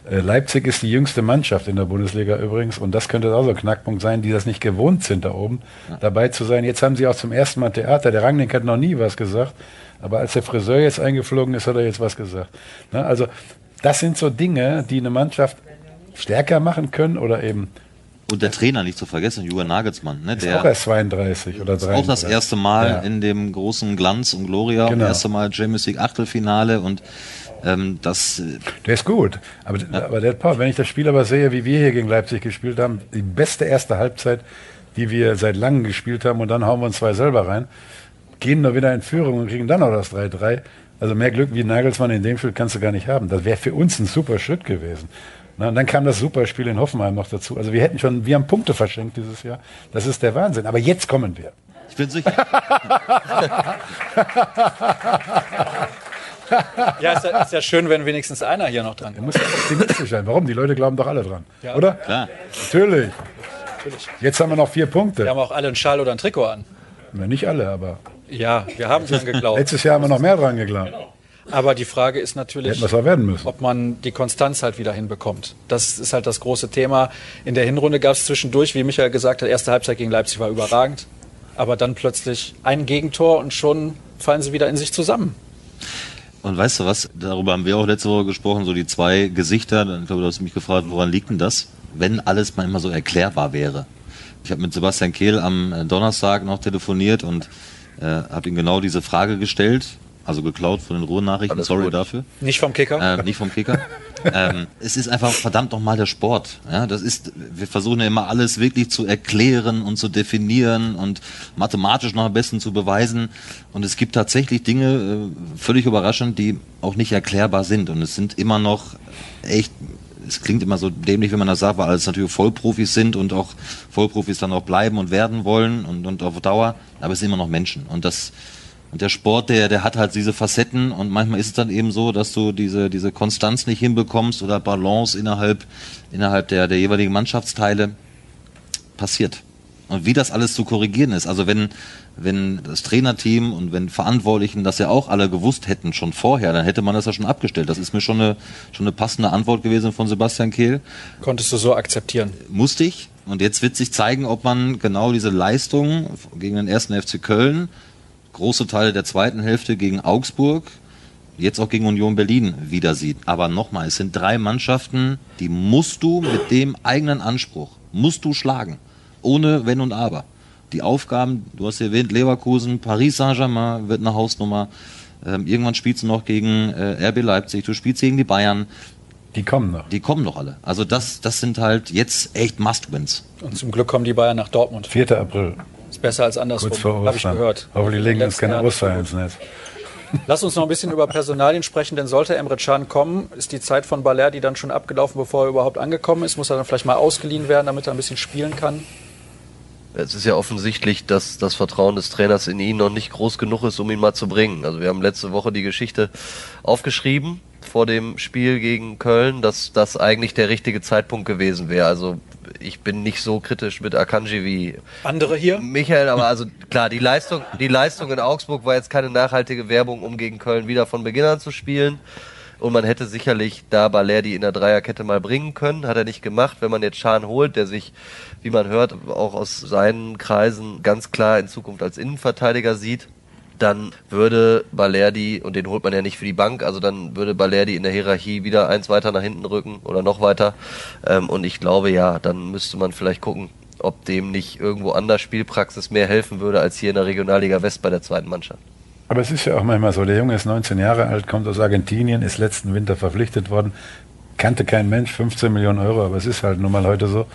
Äh, Leipzig ist die jüngste Mannschaft in der Bundesliga übrigens und das könnte auch so ein Knackpunkt sein, die das nicht gewohnt sind, da oben dabei zu sein. Jetzt haben sie auch zum ersten Mal Theater. Der Rangnick hat noch nie was gesagt, aber als der Friseur jetzt eingeflogen ist, hat er jetzt was gesagt. Also das sind so Dinge, die eine Mannschaft stärker machen können oder eben Und der Trainer nicht zu vergessen, Julian Nagelsmann, ne, ist der auch erst 32 oder 33. auch das erste Mal Ja. in dem großen Glanz und Gloria, Genau. das erste Mal Champions League Achtelfinale und ähm, das äh, Der ist gut. Aber, aber der Paul, wenn ich das Spiel aber sehe, wie wir hier gegen Leipzig gespielt haben, die beste erste Halbzeit, die wir seit langem gespielt haben, und dann hauen wir uns zwei selber rein, gehen nur wieder in Führung und kriegen dann noch das 3-3. Also mehr Glück wie Nagelsmann in dem Spiel kannst du gar nicht haben. Das wäre für uns ein super Schritt gewesen. Na, und dann kam das super Spiel in Hoffenheim noch dazu. Also wir hätten schon, wir haben Punkte verschenkt dieses Jahr. Das ist der Wahnsinn. Aber jetzt kommen wir. ich bin sicher, Ja, ist ja, ist ja schön, wenn wenigstens einer hier noch dran Du musst optimistisch sein. Warum? Die Leute glauben doch alle dran. Ja. Oder? klar. Natürlich. Jetzt haben wir noch vier Punkte. Wir haben auch alle einen Schal oder ein Trikot an. Na, nicht alle, aber Ja, wir haben dran geglaubt. letztes Jahr haben wir noch mehr dran geglaubt. Aber die Frage ist natürlich, ob man die Konstanz halt wieder hinbekommt. Das ist halt das große Thema. In der Hinrunde gab es zwischendurch, wie Michael gesagt hat, erste Halbzeit gegen Leipzig war überragend. Aber dann plötzlich ein Gegentor und schon fallen sie wieder in sich zusammen. Und weißt du was, darüber haben wir auch letzte Woche gesprochen, so die zwei Gesichter, ich glaube, du hast mich gefragt, woran liegt denn das, wenn alles mal immer so erklärbar wäre. Ich habe mit Sebastian Kehl am äh, Donnerstag noch telefoniert und äh, habe ihm genau diese Frage gestellt, also geklaut von den Ruhrnachrichten, Alles sorry gut. dafür. Nicht vom Kicker. äh, nicht vom Kicker. ähm, es ist einfach verdammt nochmal der Sport. Ja, das ist, wir versuchen ja immer alles wirklich zu erklären und zu definieren und mathematisch noch am besten zu beweisen. Und es gibt tatsächlich Dinge, äh, völlig überraschend, die auch nicht erklärbar sind. Und es sind immer noch echt, es klingt immer so dämlich, wenn man das sagt, weil alles natürlich Vollprofis sind und auch Vollprofis dann auch bleiben und werden wollen und, und auf Dauer. Aber es sind immer noch Menschen. Und das, und der Sport, der, der hat halt diese Facetten und manchmal ist es dann eben so, dass du diese, diese Konstanz nicht hinbekommst oder Balance innerhalb, innerhalb der, der jeweiligen Mannschaftsteile passiert. Und wie das alles zu korrigieren ist. Also wenn, wenn das Trainerteam und wenn Verantwortlichen das ja auch alle gewusst hätten schon vorher, dann hätte man das ja schon abgestellt. Das ist mir schon eine, schon eine passende Antwort gewesen von Sebastian Kehl Konntest du so akzeptieren. musste ich. Und jetzt wird sich zeigen, ob man genau diese Leistung gegen den ersten FC Köln, große Teile der zweiten Hälfte gegen Augsburg, jetzt auch gegen Union Berlin wieder sieht. Aber nochmal, es sind drei Mannschaften, die musst du mit dem eigenen Anspruch, musst du schlagen. Ohne Wenn und Aber. Die Aufgaben, du hast erwähnt, Leverkusen, Paris Saint-Germain wird eine Hausnummer. Ähm, irgendwann spielst du noch gegen äh, RB Leipzig, du spielst gegen die Bayern. Die kommen noch. Die kommen doch alle. Also das, das sind halt jetzt echt Must-Wins. Und zum Glück kommen die Bayern nach Dortmund. 4. April, Ist besser als andersrum. Habe ich gehört. Hoffentlich legen uns keine. Oster ins Netz. Lass uns noch ein bisschen über Personalien sprechen, denn sollte Emre Can kommen, ist die Zeit von Balerdi dann schon abgelaufen, bevor er überhaupt angekommen ist. Muss er dann vielleicht mal ausgeliehen werden, damit er ein bisschen spielen kann. Es ist ja offensichtlich, dass das Vertrauen des Trainers in ihn noch nicht groß genug ist, um ihn mal zu bringen. Also wir haben letzte Woche die Geschichte aufgeschrieben vor dem Spiel gegen Köln, dass das eigentlich der richtige Zeitpunkt gewesen wäre. Also ich bin nicht so kritisch mit Akanji wie Andere hier? Michael, aber also klar, die Leistung, die Leistung in Augsburg war jetzt keine nachhaltige Werbung, um gegen Köln wieder von Beginn an zu spielen. Und man hätte sicherlich da Balerdi in der Dreierkette mal bringen können. Hat er nicht gemacht. Wenn man jetzt Schahn holt, der sich, wie man hört, auch aus seinen Kreisen ganz klar in Zukunft als Innenverteidiger sieht, dann würde Balerdi, und den holt man ja nicht für die Bank, also dann würde Balerdi in der Hierarchie wieder eins weiter nach hinten rücken oder noch weiter. Ähm, und ich glaube ja, dann müsste man vielleicht gucken, ob dem nicht irgendwo anders Spielpraxis mehr helfen würde als hier in der Regionalliga West bei der zweiten Mannschaft. Aber es ist ja auch manchmal so, der Junge ist 19 Jahre alt, kommt aus Argentinien, ist letzten Winter verpflichtet worden, kannte kein Mensch, 15 Millionen Euro, aber es ist halt nun mal heute so.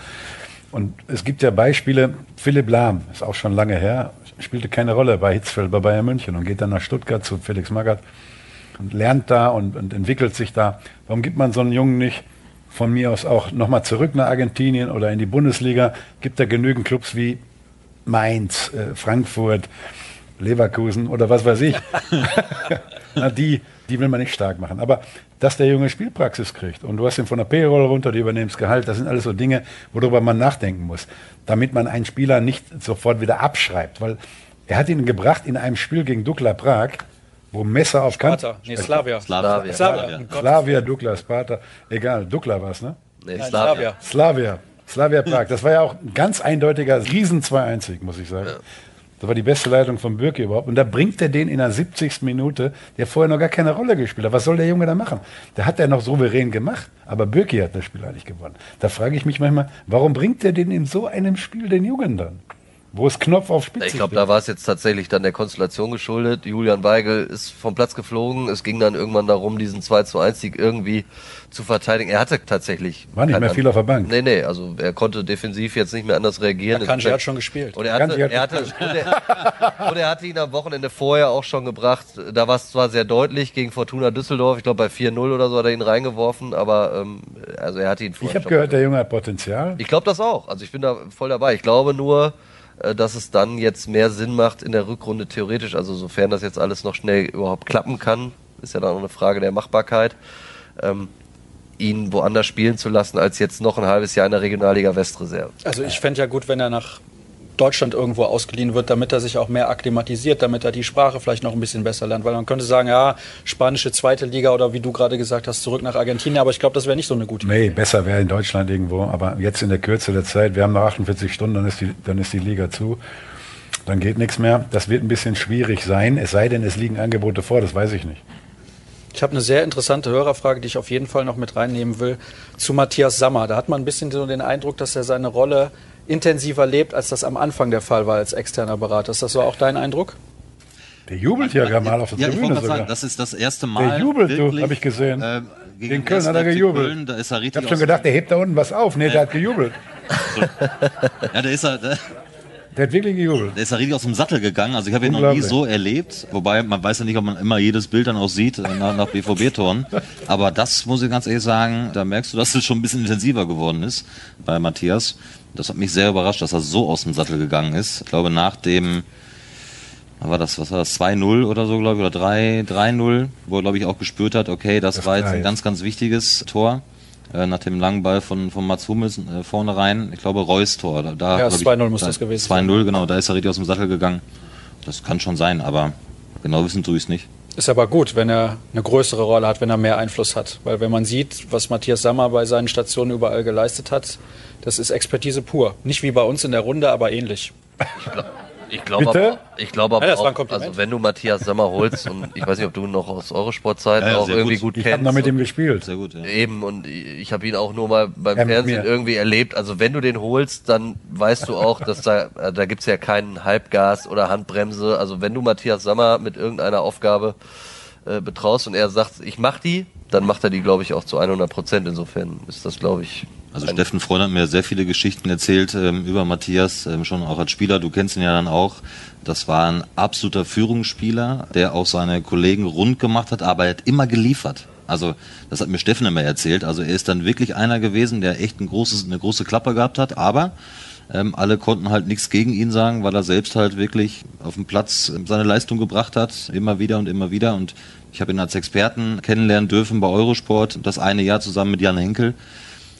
Und es gibt ja Beispiele, Philipp Lahm, ist auch schon lange her, spielte keine Rolle bei Hitzfeld, bei Bayern München und geht dann nach Stuttgart zu Felix Magath und lernt da und, und entwickelt sich da. Warum gibt man so einen Jungen nicht von mir aus auch nochmal zurück nach Argentinien oder in die Bundesliga? Gibt da genügend Clubs wie Mainz, äh, Frankfurt, Leverkusen oder was weiß ich. Na, die, die will man nicht stark machen. Aber dass der Junge Spielpraxis kriegt und du hast ihn von der Payroll runter, du übernimmst Gehalt, das sind alles so Dinge, worüber man nachdenken muss, damit man einen Spieler nicht sofort wieder abschreibt, weil er hat ihn gebracht in einem Spiel gegen Dukla Prag, wo Messer auf. Sparta, nee, Slavia. Slavia. Slavia. Slavia, Dukla, Sparta, egal, Dukla war es, ne? Nee, Nein, Slavia. Slavia. Slavia. Slavia Prag. Das war ja auch ein ganz eindeutiger Riesen 2-1, muss ich sagen. Das war die beste Leitung von Birki überhaupt. Und da bringt er den in der 70. Minute, der vorher noch gar keine Rolle gespielt hat. Was soll der Junge da machen? Der hat er noch souverän gemacht. Aber Birki hat das Spiel eigentlich gewonnen. Da frage ich mich manchmal, warum bringt er den in so einem Spiel den Jungen dann? Wo es Knopf auf Spitze Ich glaube, da war es jetzt tatsächlich dann der Konstellation geschuldet. Julian Weigel ist vom Platz geflogen. Es ging dann irgendwann darum, diesen 2 zu 1 Sieg irgendwie zu verteidigen. Er hatte tatsächlich. War nicht mehr viel auf der Bank. Nee, nee, also er konnte defensiv jetzt nicht mehr anders reagieren. Kanji hat schon gespielt. Und er hatte, Kanji hat er hatte, und, er, und er hatte ihn am Wochenende vorher auch schon gebracht. Da war es zwar sehr deutlich gegen Fortuna Düsseldorf, ich glaube bei 4-0 oder so hat er ihn reingeworfen, aber ähm, also er hatte ihn vorher Ich habe gehört, der Junge hat Potenzial. ich glaube das auch. Also ich bin da voll dabei. Ich glaube nur, dass es dann jetzt mehr Sinn macht in der Rückrunde theoretisch. Also sofern das jetzt alles noch schnell überhaupt klappen kann, ist ja dann auch eine Frage der Machbarkeit, ähm, ihn woanders spielen zu lassen, als jetzt noch ein halbes Jahr in der Regionalliga Westreserve. Also ich fände ja gut, wenn er nach Deutschland irgendwo ausgeliehen wird, damit er sich auch mehr akklimatisiert, damit er die Sprache vielleicht noch ein bisschen besser lernt. Weil man könnte sagen, ja, spanische zweite Liga oder wie du gerade gesagt hast, zurück nach Argentinien. Aber ich glaube, das wäre nicht so eine gute Idee. Nee, besser wäre in Deutschland irgendwo. Aber jetzt in der Kürze der Zeit, wir haben noch 48 Stunden, dann ist die, dann ist die Liga zu. Dann geht nichts mehr. Das wird ein bisschen schwierig sein, es sei denn, es liegen Angebote vor, das weiß ich nicht. Ich habe eine sehr interessante Hörerfrage, die ich auf jeden Fall noch mit reinnehmen will, zu Matthias Sammer. Da hat man ein bisschen so den Eindruck, dass er seine Rolle intensiver lebt, als das am Anfang der Fall war als externer Berater. Ist das so auch dein Eindruck? Der jubelt ja gerade mal auf der Ja, ich wollte Tribüne gerade sogar. sagen, das ist das erste Mal. Der jubelt, du, wirklich, hab ich gesehen. Äh, Gegen den Köln hat er 1. FC gejubelt. Köln, da ist er ich habe schon gedacht, der hebt da unten was auf. Nee, der hat gejubelt. Ja, der ist er, der, Der hat wirklich gejubelt. der ist er richtig aus dem Sattel gegangen. Also ich habe ihn noch nie so erlebt. Wobei man weiß ja nicht, ob man immer jedes Bild dann auch sieht äh, nach, nach BVB-Toren. Aber das muss ich ganz ehrlich sagen, da merkst du, dass es schon ein bisschen intensiver geworden ist bei Matthias. Das hat mich sehr überrascht, dass er so aus dem Sattel gegangen ist. Ich glaube, nach dem, war das, was war das, 2-0 oder so, glaube ich, oder 3 3-0, wo er, glaube ich, auch gespürt hat, okay, das, Das war jetzt ein ganz, ganz wichtiges Tor. Äh, nach dem langen Ball von, von Mats Hummels äh, vorne rein. Ich glaube, Reus Tor. Da, da, Ja, glaub ich, 2-0 muss da- das gewesen sein. 2-0, genau, da ist er richtig aus dem Sattel gegangen. Das kann schon sein, aber genau wissen tue ich es nicht. Ist aber gut, wenn er eine größere Rolle hat, wenn er mehr Einfluss hat. Weil wenn man sieht, was Matthias Sammer bei seinen Stationen überall geleistet hat, das ist Expertise pur. Nicht wie bei uns in der Runde, aber ähnlich. Ich glaube aber, ich glaube aber Ja, auch, also wenn du Matthias Sommer holst und ich weiß nicht, ob du ihn noch aus Eurosport-Zeiten Ja, ja, auch irgendwie gut. gut, Ich habe kennst. noch mit ihm gespielt. Sehr gut, ja. Eben, und ich habe ihn auch nur mal beim Fernsehen irgendwie erlebt. Also wenn du den holst, dann weißt du auch, dass da, äh, da gibt's ja keinen Halbgas oder Handbremse. Also wenn du Matthias Sammer mit irgendeiner Aufgabe äh, betraust und er sagt, ich mach die, dann macht er die, glaube ich, auch zu 100 Prozent. Insofern ist das, glaube ich, Also Steffen Freund hat mir sehr viele Geschichten erzählt ähm, über Matthias, ähm, schon auch als Spieler. Du kennst ihn ja dann auch. Das war ein absoluter Führungsspieler, der auch seine Kollegen rund gemacht hat, aber er hat immer geliefert. Also das hat mir Steffen immer erzählt. Also er ist dann wirklich einer gewesen, der echt ein großes, eine große Klappe gehabt hat, aber ähm, alle konnten halt nichts gegen ihn sagen, weil er selbst halt wirklich auf dem Platz ähm, seine Leistung gebracht hat, immer wieder und immer wieder. Und ich habe ihn als Experten kennenlernen dürfen bei Eurosport, das eine Jahr zusammen mit Jan Henkel.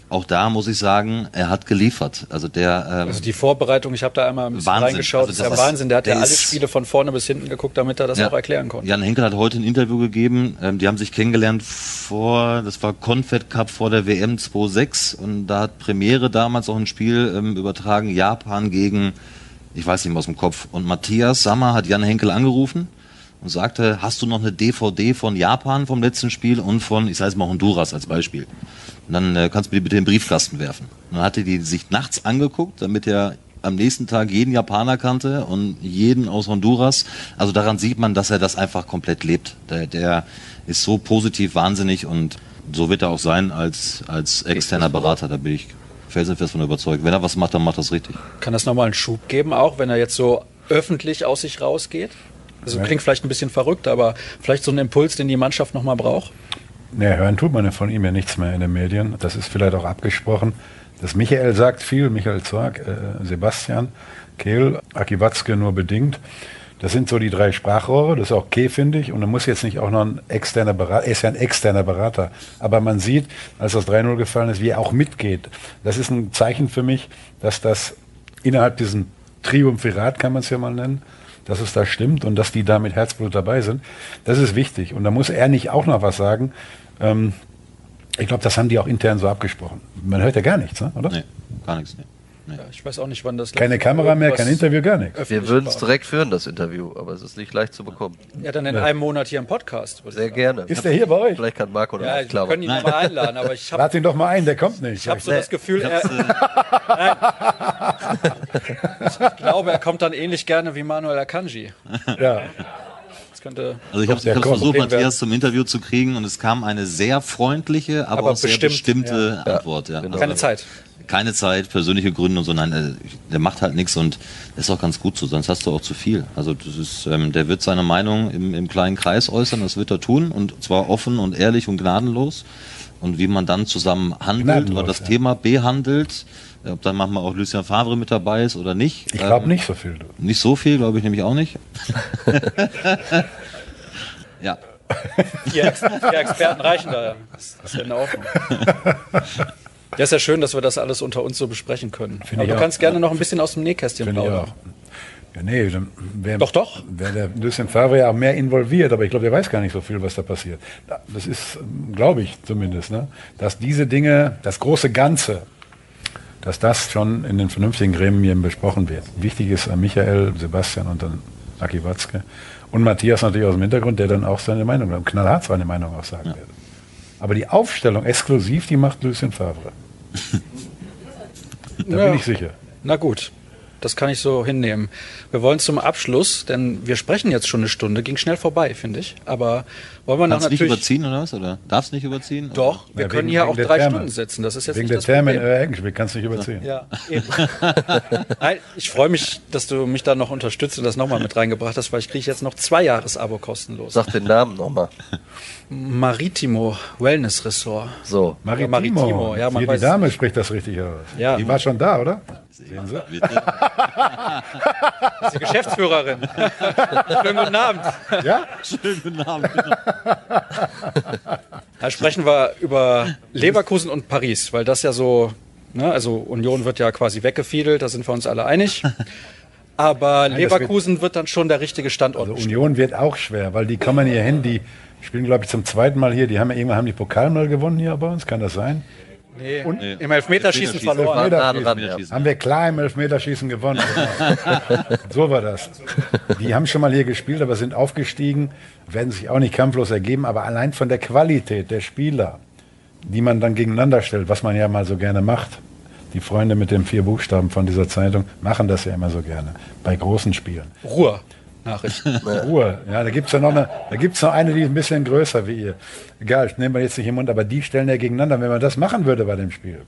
Auch da muss ich sagen, er hat geliefert. Also der ähm, Also die Vorbereitung, ich habe da einmal ein bisschen Wahnsinn. reingeschaut, Also ist das ja ist- Wahnsinn. Der hat ja alle Spiele von vorne bis hinten geguckt, damit er das Ja. auch erklären konnte. Jan Henkel hat heute ein Interview gegeben. Ähm, die haben sich kennengelernt vor, das war Confed Cup vor der WM 2.6 und da hat Premiere damals auch ein Spiel ähm, übertragen, Japan gegen, ich weiß nicht mehr aus dem Kopf. Und Matthias Sammer hat Jan Henkel angerufen und sagte, hast du noch eine DVD von Japan vom letzten Spiel und von, ich sage jetzt mal Honduras als Beispiel. Und dann äh, kannst du mir die bitte in den Briefkasten werfen. Und dann hatte die sich nachts angeguckt, damit er am nächsten Tag jeden Japaner kannte und jeden aus Honduras. Also daran sieht man, dass er das einfach komplett lebt. Der, der ist so positiv wahnsinnig und so wird er auch sein als, als externer Berater. Da bin ich felsenfest von überzeugt. Wenn er was macht, dann macht er es richtig. Kann das nochmal einen Schub geben, auch wenn er jetzt so öffentlich aus sich rausgeht? Also klingt vielleicht ein bisschen verrückt, aber vielleicht so ein Impuls, den die Mannschaft nochmal braucht. Ne, hören tut man ja von ihm ja nichts mehr in den Medien. Das ist vielleicht auch abgesprochen. Das Michael sagt viel, Michael Zorg, äh, Sebastian, Kehl, Aki Watzke nur bedingt. Das sind so die drei Sprachrohre, das ist auch okay, finde ich. Und da muss jetzt nicht auch noch ein externer Berater, er ist ja ein externer Berater. Aber man sieht, als das 3-0 gefallen ist, wie er auch mitgeht. Das ist ein Zeichen für mich, dass das innerhalb diesem Triumphirat, kann man es ja mal nennen, dass es da stimmt und dass die da mit Herzblut dabei sind. Das ist wichtig. Und da muss er nicht auch noch was sagen. Ähm, ich glaube, das haben die auch intern so abgesprochen. Man hört ja gar nichts, ne? oder? Nee, gar nichts. Nee. Ja, ich weiß auch nicht, wann das Keine Kamera mehr, kein Interview, gar nichts. Wir würden es direkt führen, das Interview, aber es ist nicht leicht zu bekommen. Ja, dann in einem Monat hier im Podcast. Sehr gerne. Ist der hier bei euch? Vielleicht kann Marco noch Ja, wir aufklappen. können ihn nochmal einladen, aber ich habe Lad ihn doch mal ein, der kommt nicht. ich hab so das Gefühl, er, Nein. ich glaube, er kommt dann ähnlich gerne wie Manuel Akanji. ja. Könnte Also ich habe hab versucht, Matthias zum Interview zu kriegen und es kam eine sehr freundliche, aber, Aber auch sehr bestimmt, bestimmte Antwort. Ja. genau. keine Zeit. Keine Zeit, persönliche Gründe und so. Nein, äh, der macht halt nichts und ist auch ganz gut so, sonst hast du auch zu viel. Also das ist, ähm, der wird seine Meinung im, im kleinen Kreis äußern, das wird er tun und zwar offen und ehrlich und gnadenlos. Und wie man dann zusammen handelt Gnadenlos, oder das ja. Thema behandelt, ob dann manchmal auch Lucien Favre mit dabei ist oder nicht. Ich glaube ähm, nicht so viel. Nicht so viel, glaube ich nämlich auch nicht. ja. Vier, Ex vier Experten reichen da. Das ist ja in Ordnung. Ja, ist ja schön, dass wir das alles unter uns so besprechen können. Aber ich du auch. kannst gerne noch ein bisschen aus dem Nähkästchen plaudern. Ja, nee, dann wär, Doch, doch. Wäre der Lucien Favre ja auch mehr involviert, aber ich glaube, der weiß gar nicht so viel, was da passiert. Das ist, glaube ich zumindest, ne? dass diese Dinge, das große Ganze, dass das schon in den vernünftigen Gremien besprochen wird. Wichtig ist an Michael, Sebastian und dann Aki Watzke und Matthias natürlich aus dem Hintergrund, der dann auch seine Meinung, knallhart seine Meinung auch sagen wird. Aber die Aufstellung exklusiv, die macht Lucien Favre. Da Ja. bin ich sicher. Na gut, das kann ich so hinnehmen. Wir wollen zum Abschluss, denn wir sprechen jetzt schon eine Stunde, ging schnell vorbei, finde ich. Aber wollen wir noch Kannst du nicht natürlich. überziehen oder was? Oder darfst nicht überziehen? Doch, wir Ja, können wegen- hier wegen auch drei Therme. Stunden sitzen. Das ist jetzt Wegen nicht der das Therme in Problem. Erkenschwick kannst du nicht überziehen. Ja, eben. Nein, ich freue mich, dass du mich da noch unterstützt und das nochmal mit reingebracht hast, weil ich kriege jetzt noch zwei Jahres-Abo kostenlos. Sag den Namen nochmal. Maritimo Wellness Resort. So. Maritimo. Maritimo, ja, man Hier, weiß- die Dame spricht das richtig aus. Ja. Die war schon da, oder? Sehen Sie? Bitte. Das ist die Geschäftsführerin. Schönen guten Abend. Ja? Schönen guten Abend. Da sprechen wir über Leverkusen und Paris, weil das ja so, ne, also Union wird ja quasi weggefiedelt, da sind wir uns alle einig. Aber das Leverkusen wird dann schon der richtige Standort. Also Union wird auch schwer, weil die kommen hier hin, die spielen, glaube ich, zum zweiten Mal hier. Die haben ja irgendwann haben die Pokal mal gewonnen hier bei uns, kann das sein? Nee, und- im Elfmeterschießen Elfmeterschießen. verloren. Elfmeterschießen. ja. Haben wir klar im Elfmeterschießen gewonnen. so war das. Die haben schon mal hier gespielt, aber sind aufgestiegen, werden sich auch nicht kampflos ergeben, aber allein von der Qualität der Spieler, die man dann gegeneinander stellt, was man ja mal so gerne macht. Die Freunde mit den vier Buchstaben von dieser Zeitung machen das ja immer so gerne bei großen Spielen. Ruhr. Nachrichten. Ruhe. Ja, da gibt's ja noch eine, da gibt's noch eine, die ist ein bisschen größer wie ihr. Egal, ich nehme wir jetzt nicht im Mund, aber die stellen ja gegeneinander, wenn man das machen würde bei dem Spiel.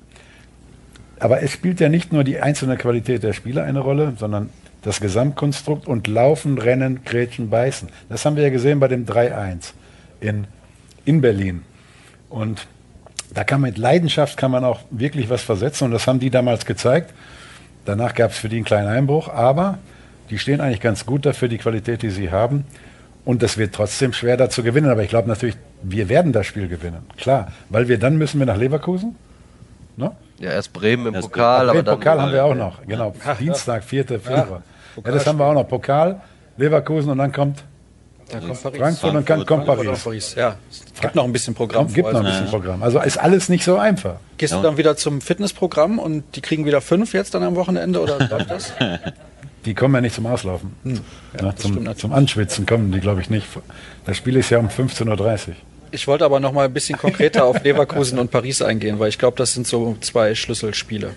Aber es spielt ja nicht nur die einzelne Qualität der Spieler eine Rolle, sondern das Gesamtkonstrukt und Laufen, Rennen, Grätschen, Beißen. Das haben wir ja gesehen bei dem 3-1 in, in Berlin. Und da kann man mit Leidenschaft kann man auch wirklich was versetzen und das haben die damals gezeigt. Danach gab es für die einen kleinen Einbruch, aber die stehen eigentlich ganz gut dafür, die Qualität, die sie haben. Und es wird trotzdem schwer, da zu gewinnen. Aber ich glaube natürlich, wir werden das Spiel gewinnen. Klar, weil wir dann müssen wir nach Leverkusen. Ne? Ja, erst Bremen im Erst Pokal, Okay, aber dann. Pokal haben wir auch noch. Genau, Dienstag, 4. Februar. Ja, das haben wir auch noch. Pokal, Leverkusen und dann kommt Da kommt Paris. Frankfurt und dann kommt Frankfurt Paris. Paris. Ja, es gibt noch ein bisschen Programm. Kommt, gibt noch ein bisschen Programm. Also ist alles nicht so einfach. Gehst du dann wieder zum Fitnessprogramm und die kriegen wieder fünf jetzt dann am Wochenende oder läuft das? Die kommen ja nicht zum Auslaufen. Ja, stimmt zum, zum Anschwitzen kommen die, glaube ich, nicht. Das Spiel ist ja um 15.30 Uhr. Ich wollte aber noch mal ein bisschen konkreter auf Leverkusen und Paris eingehen, weil ich glaube, das sind so zwei Schlüsselspiele.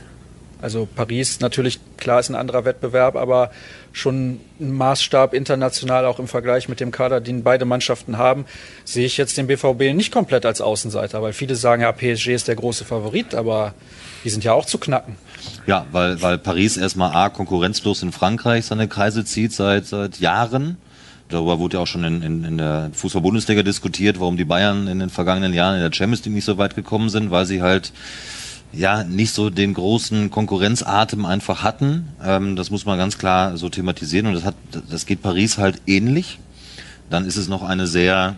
Also Paris natürlich, klar ist ein anderer Wettbewerb, aber schon ein Maßstab international auch im Vergleich mit dem Kader, den beide Mannschaften haben, sehe ich jetzt den BVB nicht komplett als Außenseiter, weil viele sagen, ja, PSG ist der große Favorit, aber die sind ja auch zu knacken. Ja, weil, weil Paris erstmal A, konkurrenzlos in Frankreich seine Kreise zieht seit, seit Jahren. Darüber wurde ja auch schon in, in, in der Fußball-Bundesliga diskutiert, warum die Bayern in den vergangenen Jahren in der Champions League nicht so weit gekommen sind, weil sie halt ja nicht so den großen Konkurrenzatem einfach hatten. Ähm, das muss man ganz klar so thematisieren und das hat, das geht Paris halt ähnlich. Dann ist es noch eine sehr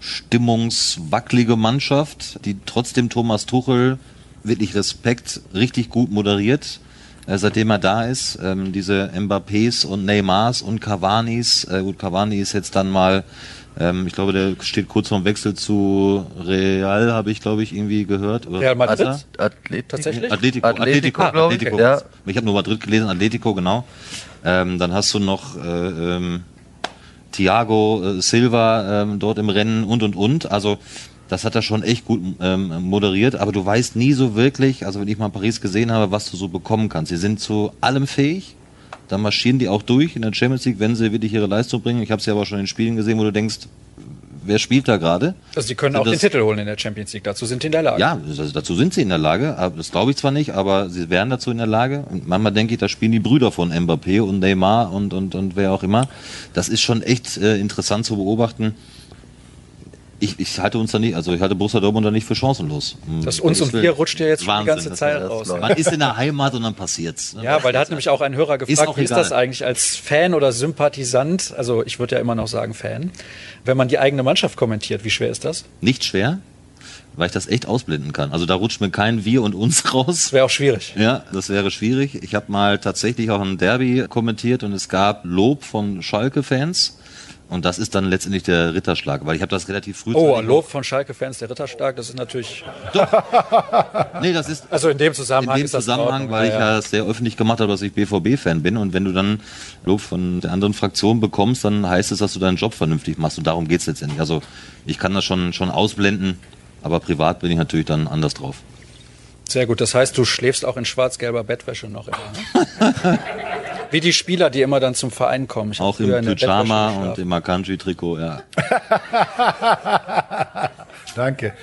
stimmungswackelige Mannschaft, die trotzdem Thomas Tuchel wirklich Respekt richtig gut moderiert äh, seitdem er da ist. Ähm, diese Mbappés und Neymars und Cavanis. Äh, gut, Cavani ist jetzt dann mal, ähm, ich glaube, der steht kurz vorm Wechsel zu Real, habe ich, glaube ich, irgendwie gehört. Oder Real Madrid? Athlet Tatsächlich? Atletico, Atletico, Atletico, ich, Atletico. ja. Ich habe nur Madrid gelesen, Atletico, genau. Ähm, dann hast du noch äh, ähm, Thiago äh, Silva ähm, dort im Rennen und und und. Also das hat er schon echt gut ähm, moderiert, aber du weißt nie so wirklich, also wenn ich mal Paris gesehen habe, was du so bekommen kannst. Sie sind zu allem fähig, dann marschieren die auch durch in der Champions League, wenn sie wirklich ihre Leistung bringen. Ich habe sie aber schon in Spielen gesehen, wo du denkst, wer spielt da gerade? Also sie können auch den das- Titel holen in der Champions League. Dazu sind die in der Lage. Ja, also dazu sind sie in der Lage. Das glaube ich zwar nicht, aber sie wären dazu in der Lage. Und manchmal denke ich, da spielen die Brüder von Mbappé und Neymar und, und, und wer auch immer. Das ist schon echt äh, interessant zu beobachten. Ich, ich halte uns da nicht, also ich halte Borussia Dortmund da nicht für chancenlos. Das uns und wir rutscht ja jetzt schon die Wahnsinn, ganze Zeit raus. Man ist in der Heimat und dann passiert's. Ja, weil da hat nämlich auch ein Hörer gefragt, auch wie ist das eigentlich als Fan oder Sympathisant, also ich würde ja immer noch sagen Fan, wenn man die eigene Mannschaft kommentiert, wie schwer ist das? Nicht schwer, weil ich das echt ausblenden kann. Also da rutscht mir kein Wir und uns raus. Das wäre auch schwierig. Ja, das wäre schwierig. Ich habe mal tatsächlich auch ein Derby kommentiert und es gab Lob von Schalke-Fans. Und das ist dann letztendlich der Ritterschlag, weil ich habe das relativ früh. Oh, Lob von Schalke-Fans, der Ritterstark, das ist natürlich, Nee, das ist also in dem in Zusammenhang dem in Zusammenhang, Ordnung, weil ich ja, sehr öffentlich gemacht habe, dass ich BVB-Fan bin. Und wenn du dann Lob von der anderen Fraktion bekommst, dann heißt es, dass du deinen Job vernünftig machst. Und darum geht's letztendlich. Also ich kann das schon, schon ausblenden, aber privat bin ich natürlich dann anders drauf. Sehr gut, das heißt, du schläfst auch in schwarz-gelber Bettwäsche noch immer. Ne? Wie die Spieler, die immer dann zum Verein kommen. Ich Auch im Pyjama und im Akanji-Trikot, ja. Danke.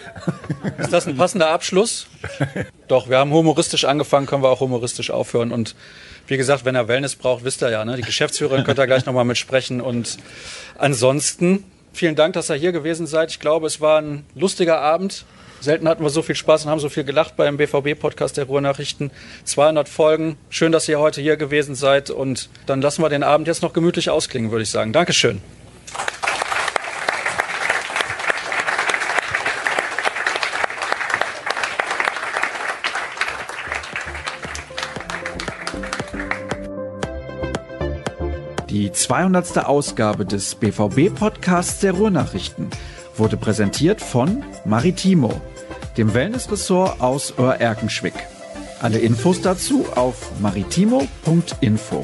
Ist das ein passender Abschluss? Doch, wir haben humoristisch angefangen, können wir auch humoristisch aufhören. Und wie gesagt, wenn er Wellness braucht, wisst ihr ja, ne? die Geschäftsführerin könnt ihr gleich nochmal mitsprechen. Und ansonsten, vielen Dank, dass ihr hier gewesen seid. Ich glaube, es war ein lustiger Abend. Selten hatten wir so viel Spaß und haben so viel gelacht beim BVB-Podcast der Ruhrnachrichten. 200 Folgen. Schön, dass ihr heute hier gewesen seid. Und dann lassen wir den Abend jetzt noch gemütlich ausklingen, würde ich sagen. Dankeschön. Die 200. Ausgabe des BVB-Podcasts der Ruhrnachrichten wurde präsentiert von Maritimo, dem Wellnessressort aus Oererkenschwick. Alle Infos dazu auf maritimo.info.